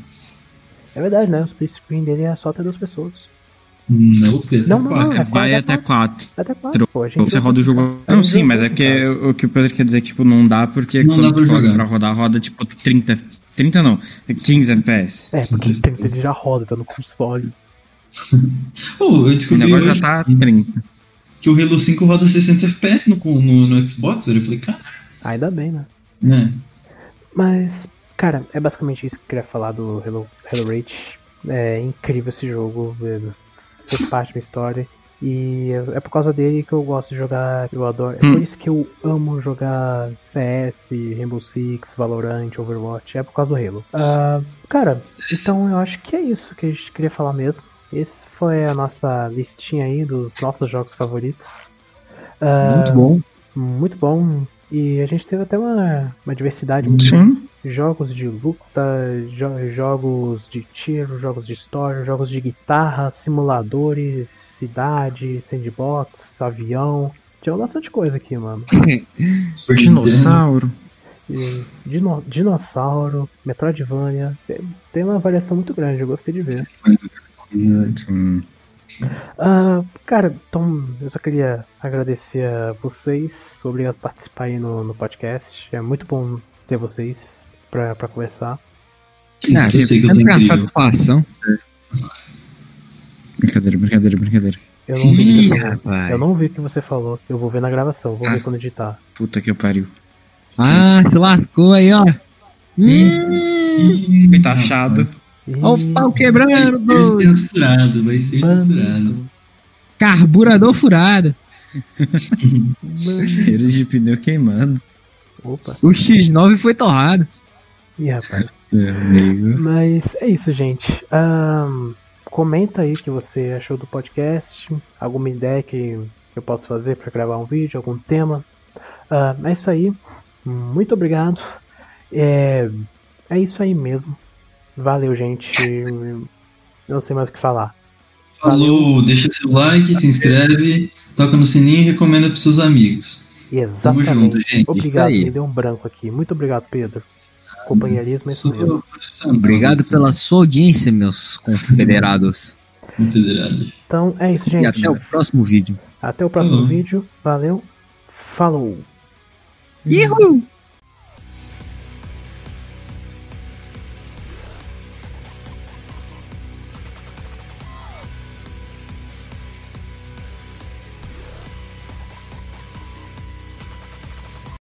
É verdade, né? O split screen dele é só até duas pessoas. Não, Pedro. Não, não, não. quatro. É Vai até 4. Até quatro, pô. A gente Você usa- roda o jogo. Não, sim, mas é cara. o que o Pedro quer dizer é que, tipo, não dá porque Não quando dá pra jogar. pra rodar, roda, tipo, 30. 30 não, 15 FPS. É, porque 30 ele já roda, tá no console. <laughs> Oh, eu O descobri negócio hoje já tá 30. que o Halo 5 roda 60 FPS no, no, no Xbox, velho. Eu falei, cara, Ainda bem, né? né? Mas, cara, é basicamente isso que eu queria falar do Hello, Hello Reach. É incrível esse jogo, velho. fez parte da minha história. E é é por causa dele que eu gosto de jogar, eu adoro. É Hum. por isso que eu amo jogar CS, Rainbow Six, Valorant, Overwatch. É por causa do Halo. Ah, cara, então eu acho que é isso que a gente queria falar mesmo. Esse foi a nossa listinha aí dos nossos jogos favoritos. Ah, Muito bom. Muito bom. E a gente teve até uma, uma diversidade muito Sim. jogos de luta, jo- jogos de tiro, jogos de história, jogos de guitarra, simuladores, cidade, sandbox, avião. Tinha bastante coisa aqui, mano. <laughs> Dinossauro. E dino- dinossauro, Metroidvania. Tem, tem uma variação muito grande, eu gostei de ver. Sim. Ah, cara, então eu só queria agradecer a vocês. Obrigado por participar aí no, no podcast. É muito bom ter vocês pra, pra conversar. Ah, eu sei que eu satisfação. Brincadeira, brincadeira, brincadeira. Eu não vi o que Ih, você falou. rapaz. Eu não vi o que você falou. Eu vou ver na gravação, vou Ah. ver quando editar. Puta que pariu. Ah, se lascou aí, ó. Hum, Foi taxado. Ó o pau Vai quebrando, ser doido. censurado, vai ser censurado. Carburador furado. Bandido. <laughs> Cheiro de pneu queimando. Opa. O X9 foi torrado. Ih, rapaz. É, amigo. Mas é isso, gente. Ahn, comenta aí o que você achou do podcast. Alguma ideia que eu posso fazer para gravar um vídeo, algum tema. É isso aí. Muito obrigado. É, é isso aí mesmo. Valeu, gente. Não sei mais o que falar. Falou, deixa seu like, se inscreve, toca no sininho e recomenda pros seus amigos. Tamo junto, Exatamente. gente. Obrigado, Isso aí. me deu um branco aqui. Muito obrigado, Pedro. Companheirismo é isso mesmo. Obrigado pela sua audiência, meus confederados. confederado. Então é isso, E gente. até o próximo vídeo. Até o próximo Uhum. vídeo. Valeu. Falou. Uhul!